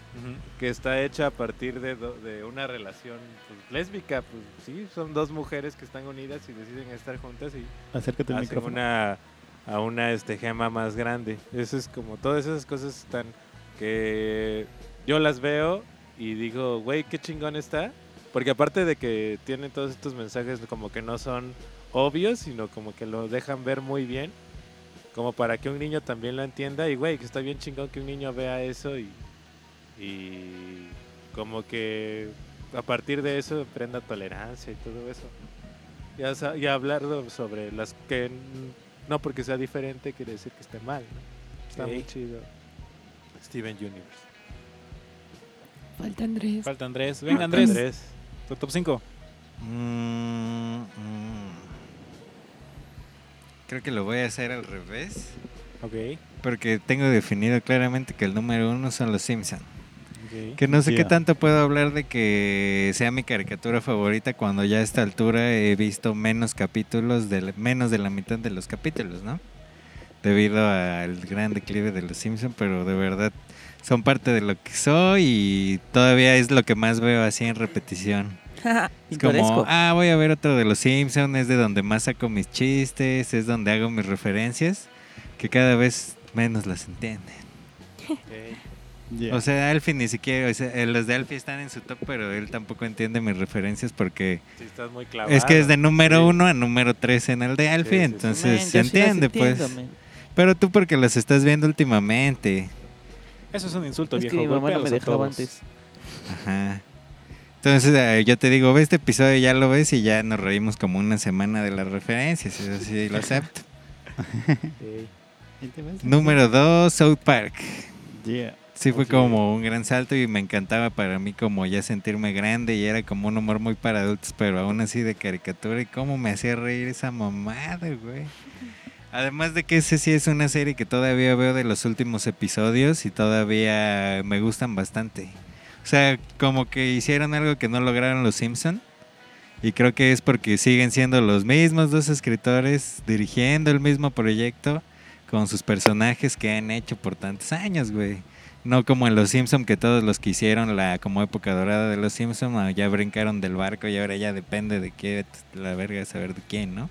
que está hecha a partir de, do- de una relación pues, lésbica. Pues sí, son dos mujeres que están unidas y deciden estar juntas y Acércate hacen micrófono. una a una este gema más grande. Eso es como todas esas cosas están que yo las veo y digo, güey, qué chingón está, porque aparte de que tienen todos estos mensajes como que no son obvios, sino como que lo dejan ver muy bien, como para que un niño también lo entienda y güey, que está bien chingón que un niño vea eso y y como que a partir de eso aprenda tolerancia y todo eso. Ya, sa- y hablar sobre las que no porque sea diferente quiere decir que esté mal. ¿no? Está muy chido. Steven Universe. Falta Andrés. falta Andrés. (clears throat) Venga Andrés, Andrés. tu top 5. Mm, mm. Creo que lo voy a hacer al revés. Ok. Porque tengo definido claramente que el número uno son los Simpson. ok. Que no sé qué tanto puedo hablar de que sea mi caricatura favorita cuando ya a esta altura he visto menos capítulos, de la- menos de la mitad de los capítulos, ¿no? Debido al gran declive de los Simpson, pero de verdad son parte de lo que soy y todavía es lo que más veo así en repetición. (laughs) Es como, ah, voy a ver otro de los Simpsons, es de donde más saco mis chistes, es donde hago mis referencias, que cada vez menos las entienden. O sea, Alfie ni siquiera, o sea, los de Alfie están en su top, pero él tampoco entiende mis referencias porque Sí, estás muy clavado. es que es de número Sí. uno a número tres en el de Alfie, sí, sí. entonces Man, se las entiende, pues. entiendo. Pero tú porque los estás viendo últimamente. Eso es un insulto, Es viejo. que mi mamá no me dejaba antes. Ajá. Entonces eh, yo te digo, ve este episodio, ya lo ves y ya nos reímos como una semana de las referencias, eso sí lo (laughs) acepto. Número dos, South Park. Yeah. Sí fue como un gran salto y me encantaba para mí como ya sentirme grande y era como un humor muy para adultos, pero aún así de caricatura y cómo me hacía reír esa mamada, güey. Además de que ese sí es una serie que todavía veo de los últimos episodios y todavía me gustan bastante. O sea, como que hicieron algo que no lograron los Simpson y creo que es porque siguen siendo los mismos dos escritores dirigiendo el mismo proyecto con sus personajes que han hecho por tantos años, güey. No como en Los Simpson que todos los que hicieron la como época dorada de Los Simpson ah, ya brincaron del barco y ahora ya depende de qué la verga saber de quién, ¿no?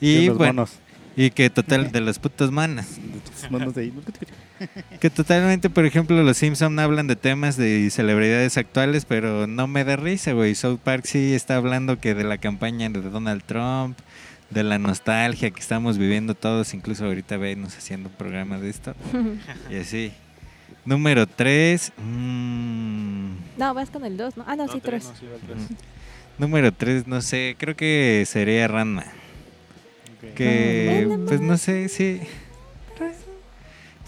Y Y los bueno, monos. y que total (laughs) de los putos manas. De tus monos de ahí. (laughs) Que totalmente, por ejemplo, los Simpson hablan de temas de celebridades actuales, pero no me da risa, güey. South Park sí está hablando que de la campaña de Donald Trump, de la nostalgia que estamos viviendo todos, incluso ahorita venos haciendo un programa de esto. (laughs) y así. Número 3. no, vas con el 2, ¿no? Ah, no, sí, 3. No, sí, va el tres. número 3, no sé, creo que sería Ranma. Que, pues no sé, sí.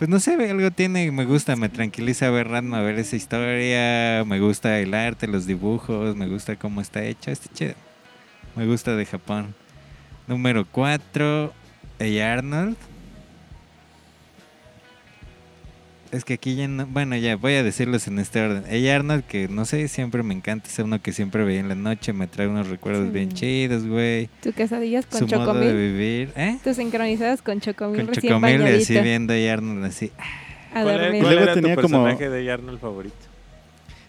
Pues no sé, algo tiene, me gusta, me tranquiliza ver Ranma, ver esa historia, me gusta el arte, los dibujos, me gusta cómo está hecho, está chido. Me gusta de Japón. Número 4, Hey Arnold. Es que aquí ya no, bueno, ya voy a decirlos en este orden. Hey Arnold, que no sé, siempre me encanta, es uno que siempre veía en la noche, me trae unos recuerdos Sí. bien chidos, güey. Tus quesadillas con Su modo de chocomil. vivir, ¿eh? Tus sincronizadas con chocomil Con recién chocomil y así viendo a Arnold así. A ¿Cuál, era- cuál Luego era tenía tu como- personaje de Arnold favorito?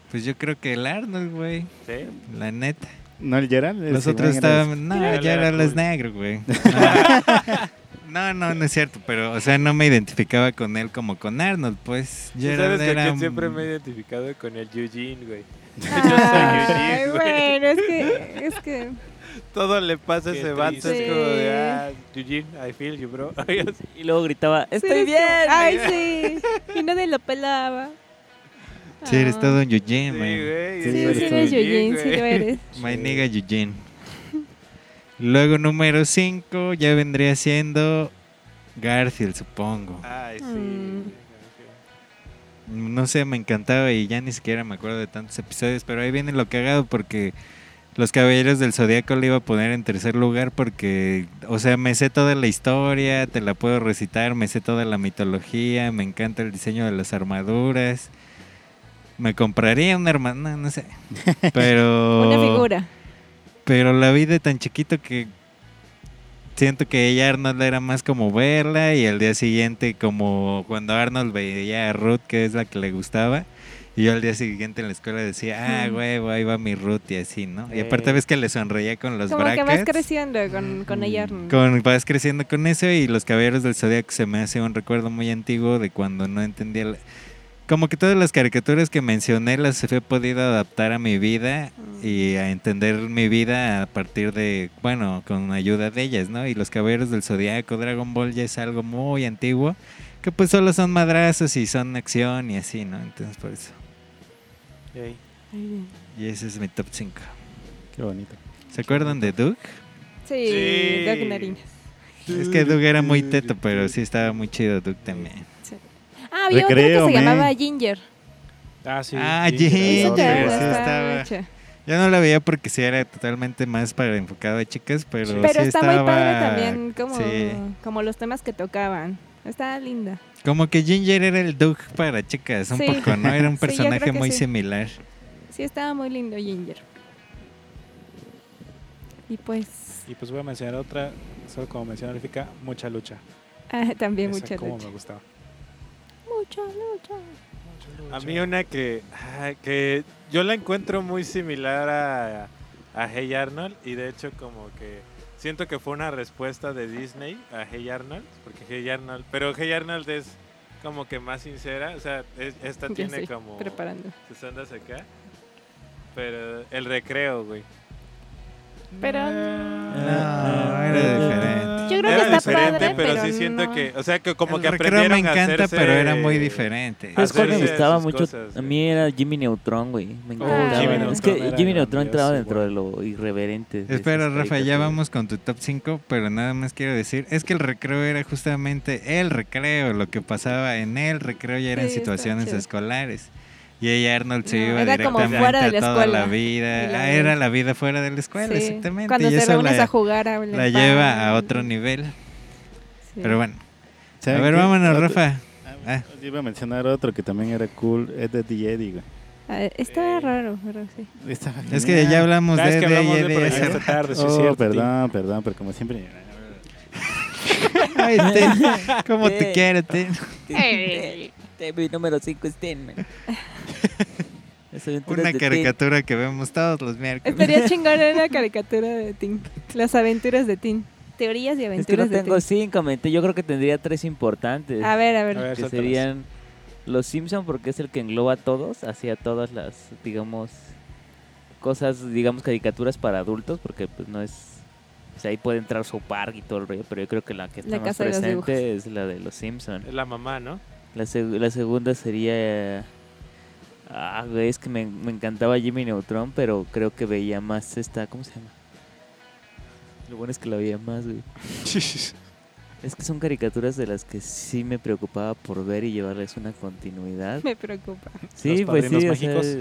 Pues yo creo que el Arnold, güey. ¿Sí? La neta. No, el Gerald. el Los otros estaban. No, Gerald era cool. negros, güey. No. (laughs) (laughs) no, no, no es cierto. Pero, o sea, no me identificaba con él como con Arnold, pues. ¿Sí Gerald ¿Sabes que era. yo siempre me he identificado con el Eugene, güey? Ay, Eugene, güey. bueno, es que, es que Todo le pasa a ese vato, es como de, Sí. ah, Eugene, I feel you, bro. (laughs) Y luego gritaba, Sí, ¡Estoy eres bien! Ay, sí. Y nadie lo pelaba. Sí, eres Ah. todo un Eugene, Sí, man. güey. Sí, Sí, eres sí eres Eugene, sí lo eres. My nigga Eugene. Luego número 5 ya vendría siendo Garfield, supongo. Ay, sí. Mm. No sé, me encantaba y ya ni siquiera me acuerdo de tantos episodios, pero ahí viene lo cagado porque los Caballeros del Zodíaco le iba a poner en tercer lugar porque, o sea, me sé toda la historia, te la puedo recitar, me sé toda la mitología, me encanta el diseño de las armaduras. Me compraría una hermana, no sé. (laughs) Pero Una figura. Pero la vi de tan chiquito que siento que ella Arnold era más como verla y al día siguiente como cuando Arnold veía a Ruth que es la que le gustaba y yo al día siguiente en la escuela decía ah huevo ahí va mi Ruth y así no y aparte ves que le sonreía con los Como que vas brackets. creciendo con, con ella. con, vas creciendo con eso y los caballeros del zodiaco se me hace un recuerdo muy antiguo de cuando no entendía la- como que todas las caricaturas que mencioné las he podido adaptar a mi vida y a entender mi vida a partir de, bueno, con ayuda de ellas, ¿no? Y los caballeros del zodiaco, Dragon Ball ya es algo muy antiguo, que pues solo son madrazos y son acción y así, ¿no? Entonces por eso. Y ese es mi top 5. Qué bonito. ¿Se acuerdan de Doug? Sí, Sí. Doug Narinas. Es que Doug era muy teto, pero sí estaba muy chido Doug también. Ah, había otra Recreo, que se man. llamaba Ginger. Ah, sí. Ah, Ginger, Esa sí, estaba estaba. chida. Yo no la veía porque sí era totalmente más para enfocado a chicas, pero, Pero sí está estaba... muy padre también como, Sí. como los temas que tocaban. Está linda. Como que Ginger era el Doug para chicas, un Sí. poco, ¿no? Era un (laughs) personaje muy sí. similar. Sí, estaba muy lindo Ginger. Y pues, Y pues voy a mencionar otra, solo como mencionó Alifica, mucha lucha. ah, también Esa mucha como lucha. me gustaba. Mucha lucha. A mí una que, que yo la encuentro muy similar a, a Hey Arnold y de hecho como que siento que fue una respuesta de Disney a Hey Arnold, porque Hey Arnold, pero Hey Arnold es como que más sincera, o sea, es- esta Ya tiene estoy como preparando. sus ondas acá, pero el recreo, güey. Pero No, era diferente. Creo Era que está diferente, padre, pero, pero sí siento que, o sea, que como el que recreo aprendieron me a encanta, hacerse- pero era muy diferente. ¿Sabes cuál me gustaba mucho? cosas, a mí era Jimmy Neutron, güey. Me Oh, encantaba. Jimmy es que Jimmy Neutron entraba dentro de lo irreverente. de Espera, Rafa, ya vamos con tu top 5, pero nada más quiero decir, es que el recreo era justamente el recreo, lo que pasaba en el recreo ya eran Sí, situaciones chido. escolares. Y ella Arnold se No, iba era como directamente fuera de a la toda la escuela. vida. Y la Ah, de- era la vida fuera de la escuela, Sí, exactamente. Cuando y te eso reúnes la, a jugar a la lleva a otro nivel. Pero bueno, a ¿Saben ver, vámonos, Otro- Rafa. Ah, Ah. Iba a mencionar otro que también era cool, es de The Eddie, güey. Ah, Estaba raro, pero sí. Estaba Es que ya hablamos de que de- hablamos de de- hace esta tarde, sí Oh, cierto, perdón, perdón, pero como siempre. (laughs) Ay, Ten, (laughs) ¿Cómo te Eh. quiero, Ten? Mi número 5 es Ten, man. Las (laughs) aventuras Una caricatura que vemos todos los miércoles. Estaría (laughs) chingón una caricatura de Tim. Las aventuras de Tim. Teorías y Es que no aventuras de tengo Tim. cinco, mente. Yo creo que tendría tres importantes. A ver, a ver. A ver, que serían Los Simpson porque es el que engloba a todos, hacia todas las, digamos, cosas, digamos, caricaturas para adultos, porque pues no es... O sea, ahí puede entrar su park y todo el rollo, pero yo creo que la que está La más presente es la de Los Simpson. Es la mamá, ¿no? La, seg- la segunda sería... Ah, güey, es que me, me encantaba Jimmy Neutron, pero creo que veía más esta... ¿Cómo se llama? Lo bueno es que la veía más, güey. (laughs) Es que son caricaturas de las que sí me preocupaba por ver y llevarles una continuidad. Me preocupa. Sí, Los pues sí, Padrinos o sea, Mágicos.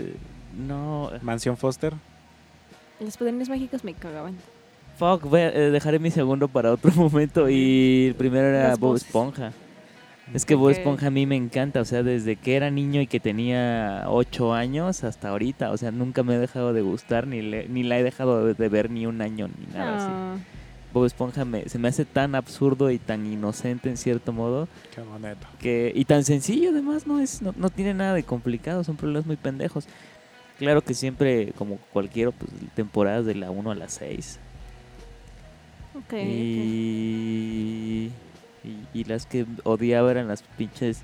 no, Mansión Foster. Los poderes mágicos me cagaban. fuck, voy a, eh, dejaré mi segundo para otro (laughs) momento y el primero era Bob voces. Esponja. Es que Bob. Esponja a mí me encanta, o sea, desde que era niño y que tenía 8 años hasta ahorita, o sea, nunca me he dejado de gustar ni, le- ni la he dejado de, ver ni un año ni nada así. Bob Esponja me- se me hace tan absurdo y tan inocente en cierto modo Qué bonito. que y tan sencillo además no es no, no tiene nada de complicado son problemas muy pendejos claro que siempre como cualquiera pues temporadas de la 1 a la 6 Ok, ok. y, y y las que odiaba eran las pinches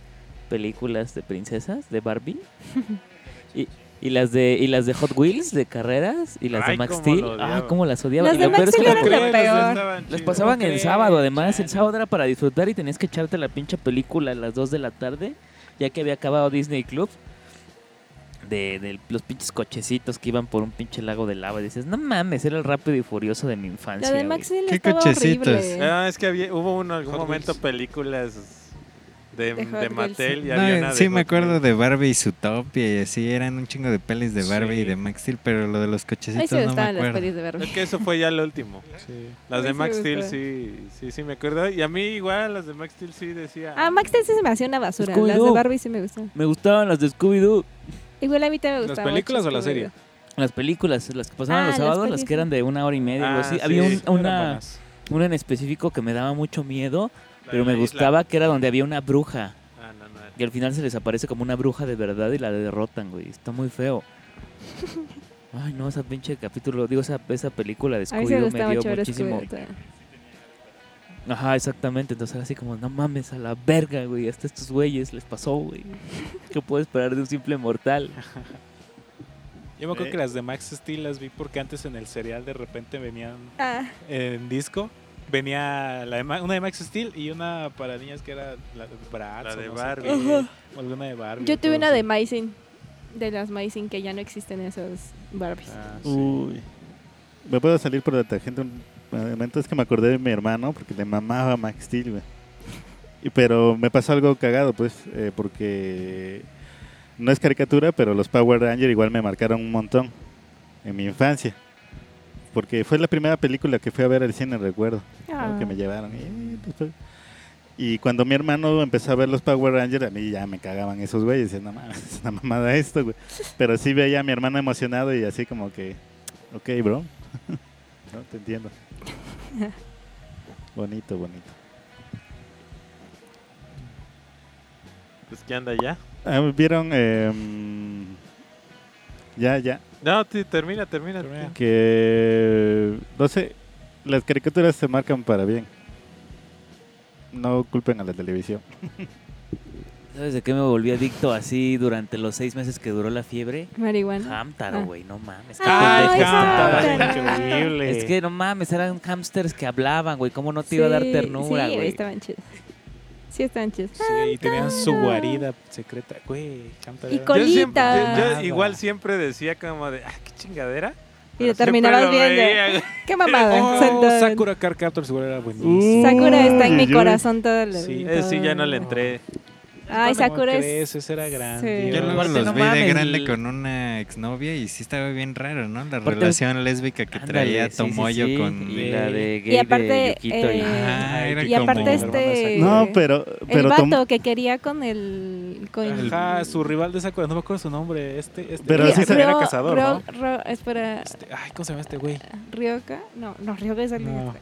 películas de princesas de Barbie (laughs) y y las de y las de Hot Wheels de carreras y las Ay, de Max cómo Steel ah cómo las odiaba Las Y de lo peor Max es que Steel las eran lo peor. las pasaban en Ok, sábado, además. El sábado era para disfrutar y tenías que echarte la pinche película a las 2 de la tarde, ya que había acabado Disney Club. De, de los pinches cochecitos que iban por un pinche lago de lava. Y dices, no mames, era el rápido y furioso de mi infancia. La de güey". Max Steel ¿Qué cochecitos? horrible. Ah, es que había, hubo un, algún Hot momento Wheels. películas de, De de. Mattel y No, había una de sí, me Hot acuerdo de Barbie y su Topia y así, eran un chingo de pelis de Barbie Sí. y de Max Steel, pero lo de los cochecitos sí me no me gustaban las acuerdo. pelis de Barbie. Es que eso fue ya lo último. Sí. Las de Max me Steel sí, sí, sí me acuerdo. Y a mí igual las de Max Steel sí decía. Ah, Max Steel sí se me hacía una basura. Las de. Barbie sí me gustan. Me gustaban las de Scooby-Doo. Igual a mí también me ¿Las gustaban. películas mucho o la serie? Las películas, las que pasaban Ah, los las sábados, las que eran de una hora y media. algo Ah, así. sí. Había un- una, una en específico que me daba mucho miedo, La pero me isla. gustaba que era donde había una bruja. Ah, no, no. Y al final se les aparece como una bruja de verdad y la derrotan, güey. Está muy feo. (laughs) Ay, no, esa pinche capítulo, digo, esa, esa película de sí me Scooby-Doo me gustaba dio muchísimo. Scooby-Doo. Ajá, exactamente. Entonces era así como, no mames, a la verga, güey. Hasta estos güeyes les pasó, güey. (laughs) ¿Qué puedo esperar de un simple mortal? Yo me acuerdo Eh. que las de Max Steel las vi porque antes en el serial de repente venían Ah, en disco. Venía la de Ma- una de Max Steel y una para niñas que era la de Bratz La o de no Barbie. qué, Ajá. o alguna de Barbie. yo tuve una de Maisin. De las Maisin que ya no existen esas Barbies. Ah, sí. Uy. Me puedo salir por la tangente un momento. Es que me acordé de mi hermano porque le mamaba Max Steel, güey. Y, pero me pasó algo cagado, pues, eh, porque no es caricatura, pero los Power Rangers igual me marcaron un montón en mi infancia. Porque fue la primera película que fui a ver al cine, recuerdo. Ah. que me llevaron. Y, después- y cuando mi hermano empezó a ver los Power Rangers, a mí ya me cagaban esos güeyes. Decía, no mames, es una mamada esto, güey. (laughs) Pero sí veía a mi hermano emocionado y así como que, ok, bro. (laughs) no, te entiendo. Bonito, bonito. Pues que anda ya. Ah, ¿Vieron? Em, ya, ya. No, sí, termina, termina. Termina. Que, no sé, las caricaturas se marcan para bien. No culpen a la televisión. (laughs) ¿Sabes de qué me volví adicto así durante los seis meses que duró la fiebre? Marihuana. Hamtaro, Ah. güey, no mames. qué Ay, increíble. Es que no mames, eran hamsters que hablaban, güey. ¿Cómo no te iba a dar Sí, ternura, Sí, güey? estaban chidos. Sí, estaban chidos. Sí, y tenían su guarida secreta. Güey, Y era- col- Yo, siempre, yo- yo Colita. igual siempre decía como de, ah, qué chingadera. Y lo terminabas viendo. veía. Qué mamada. Oh, Sakura Card Captors igual era Uh, buenísimo. Sakura está en mi corazón todo el Sí. Sí, ya no le entré. Ay, ¿Cómo Sakura es. crees? Ese era grande. Sí. Yo luego Aparte, los no vi de grande el- con una exnovia y sí estaba bien raro, ¿no? La Aparte- relación lésbica que Ándale, traía sí, Tomoyo sí. con... Y la de gay Y aparte, de Yukito y- eh, Ajá, era y aparte este. No, pero, El pero vato Tom- que quería con el. Con Ajá, su rival de Sakura, no me acuerdo su nombre. Este, este Pero Ryo- sí se- era cazador, Ryo- ¿no? Ryo- espera, Este, ay, ¿cómo se llama este güey? ¿Ryoka? No, no, Ryoka es el No.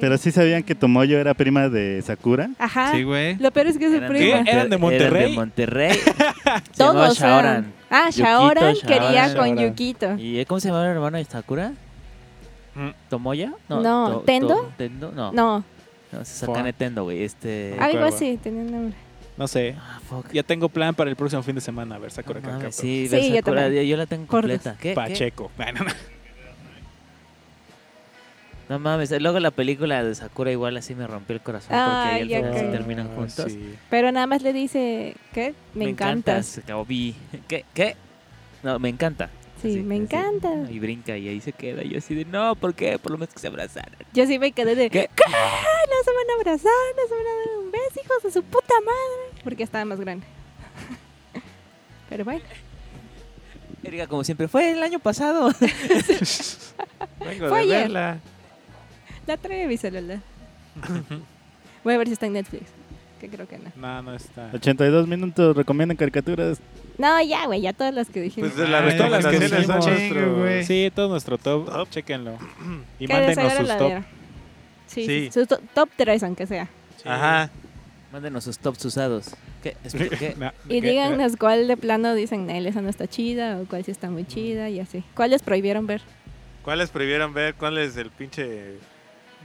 Pero sí sabían que Tomoyo era prima de Sakura. Ajá. Sí, güey. Lo peor es que es su Eran prima. Monter- ¿Eran de Monterrey? (laughs) Eran de Monterrey. Se Todos. Shaoran. Ah, Yukito, Shaoran quería Shaoran. con. Yukito. ¿Y cómo se llamaba el hermano de Sakura? Mm. ¿Tomoya? No, ¿Tendo? ¿Tendo? No. No, No, ese es Sakane Tendo, güey. Este... Ah, algo acuerdo. así, tenía un nombre. No sé. Ah, fuck. Ya tengo plan para el próximo fin de semana. A ver, Sakura No Captors. sí, Sí, yo Sakura, también. yo la tengo completa. ¿Qué? ¿Qué? Pacheco. (laughs) Bueno, no. Mames, luego la película de Sakura igual así me rompió el corazón Ay, porque ya ellos caí. terminan Ah, juntos. sí. Pero nada más le dice, ¿qué? Me, encantas. O vi. ¿Qué? ¿Qué? No, me encanta. Sí, me así. encanta. Y brinca y ahí se queda. Y yo así de, no, ¿por qué? Por lo menos que se abrazaran. Yo sí me quedé de, ¿Qué? ¿qué? No se van a abrazar, no se van a dar un beso, hijos de su puta madre. Porque estaba más grande. (laughs) Pero bueno, Erika, como siempre, fue el año pasado. (laughs) (laughs) Vengo Fue de ayer. verla. La trae mi celular. (laughs) Voy a ver si está en Netflix. Que creo que no. No, no está. 82 minutos, recomiendan caricaturas. No, ya, güey, ya todas las que dijimos. Pues de las Ay, todas las que recomendaciones son dijimos. güey. Sí, todo nuestro top. Chéquenlo. (clears throat) Y Que mándenos desagrada sus la top. Sí, Sí. sí. Sus to- top 3, aunque sea. Ajá. Mándenos sus tops usados. ¿Qué? Espera, ¿qué? (laughs) No, Y díganos cuál de plano dicen, Nel, esa no está chida, o cuál sí está muy chida, y así. ¿Cuáles prohibieron ver? ¿Cuáles prohibieron ver? ¿Cuál es el pinche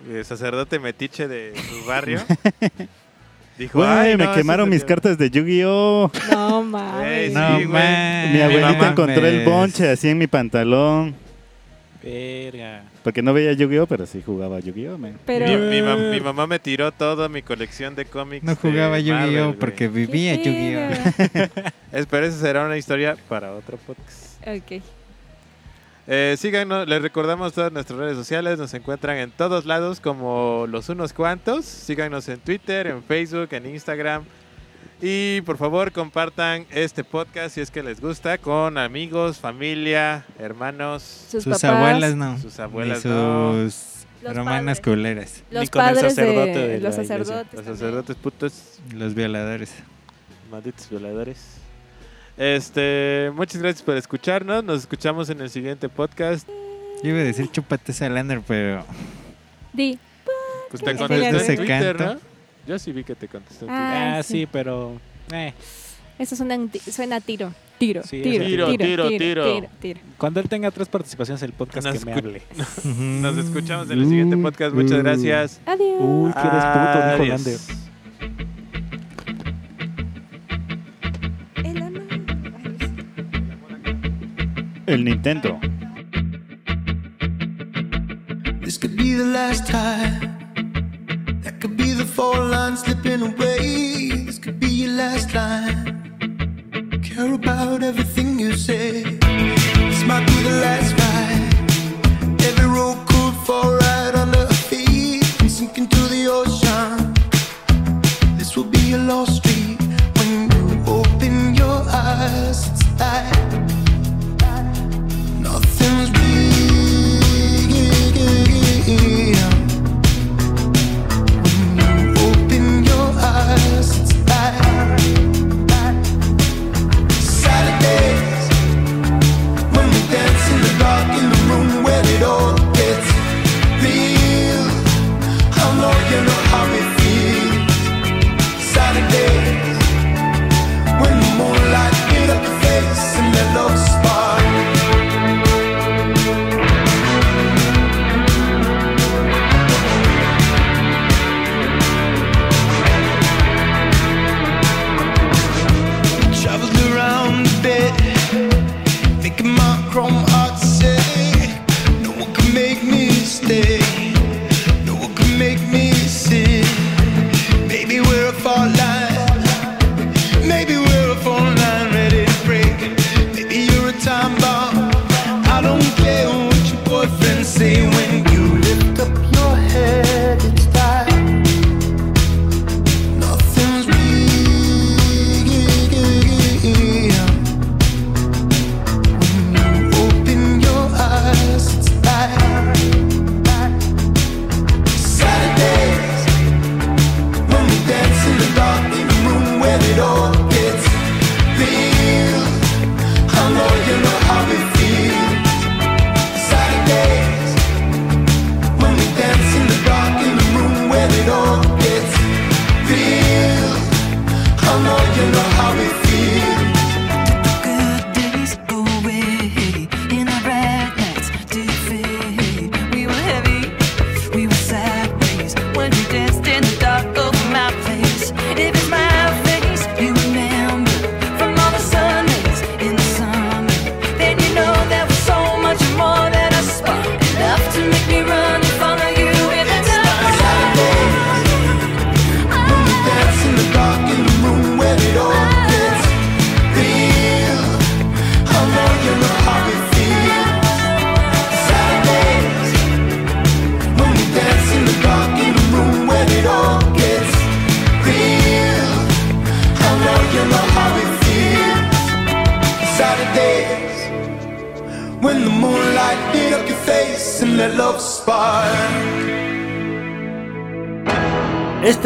eh, sacerdote metiche de su (laughs) barrio? Dijo, Güey, "Ay, me no, quemaron mis el- cartas de Yu-Gi-Oh! No mames. sí, No, güey. man. Mi abuelita mamá encontró el bonche así en mi pantalón. Verga. Porque no veía Yu-Gi-Oh, pero sí jugaba Yu-Gi-Oh. Pero, Mi, mi mam- mi mamá me tiró toda mi colección de cómics. No jugaba Yu-Gi-Oh porque ¿Qué vivía? Yu-Gi-Oh. (laughs) Es, pero esa será una historia para otro podcast. Ok. Eh, síganos, les recordamos todas nuestras redes sociales, nos encuentran en todos lados como los unos cuantos. Síganos en Twitter, en Facebook, en Instagram. Y por favor compartan este podcast si es que les gusta con amigos, familia, hermanos, Sus, Sus papás, abuelas no. sus abuelas. No. sus Los hermanas padres. culeras. los Ni con el padres sacerdote de, los iglesia. sacerdotes. Los sacerdotes putos, Los violadores. malditos violadores. Este, muchas gracias por escucharnos. Nos escuchamos en el siguiente podcast. Yo iba a decir chúpate esa Lander, pero Di. Pues ¿Qué te contesté ese en Twitter, canto? ¿no? Yo sí vi que te contesté en Twitter. Ah, Ah, sí. sí, pero. Eh. Eso suena, suena a tiro. Tiro, Sí, tiro, tiro, tiro, tiro, tiro, tiro. tiro, tiro. Cuando él tenga tres participaciones en el podcast, Nos que me hable. (laughs) Nos escuchamos en el siguiente podcast. Muchas gracias. Adiós. Uy, que eres puto, Adiós. El Nintendo. This could be the last time. That could be the fall line slipping away. This could be your last line. Care about everything you say. This might be the last ride. Every road could fall right under our feet and sink into the ocean. This will be a lost street when you open your eyes. It's like nothing's real.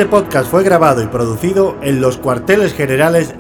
Este podcast fue grabado y producido en los cuarteles generales.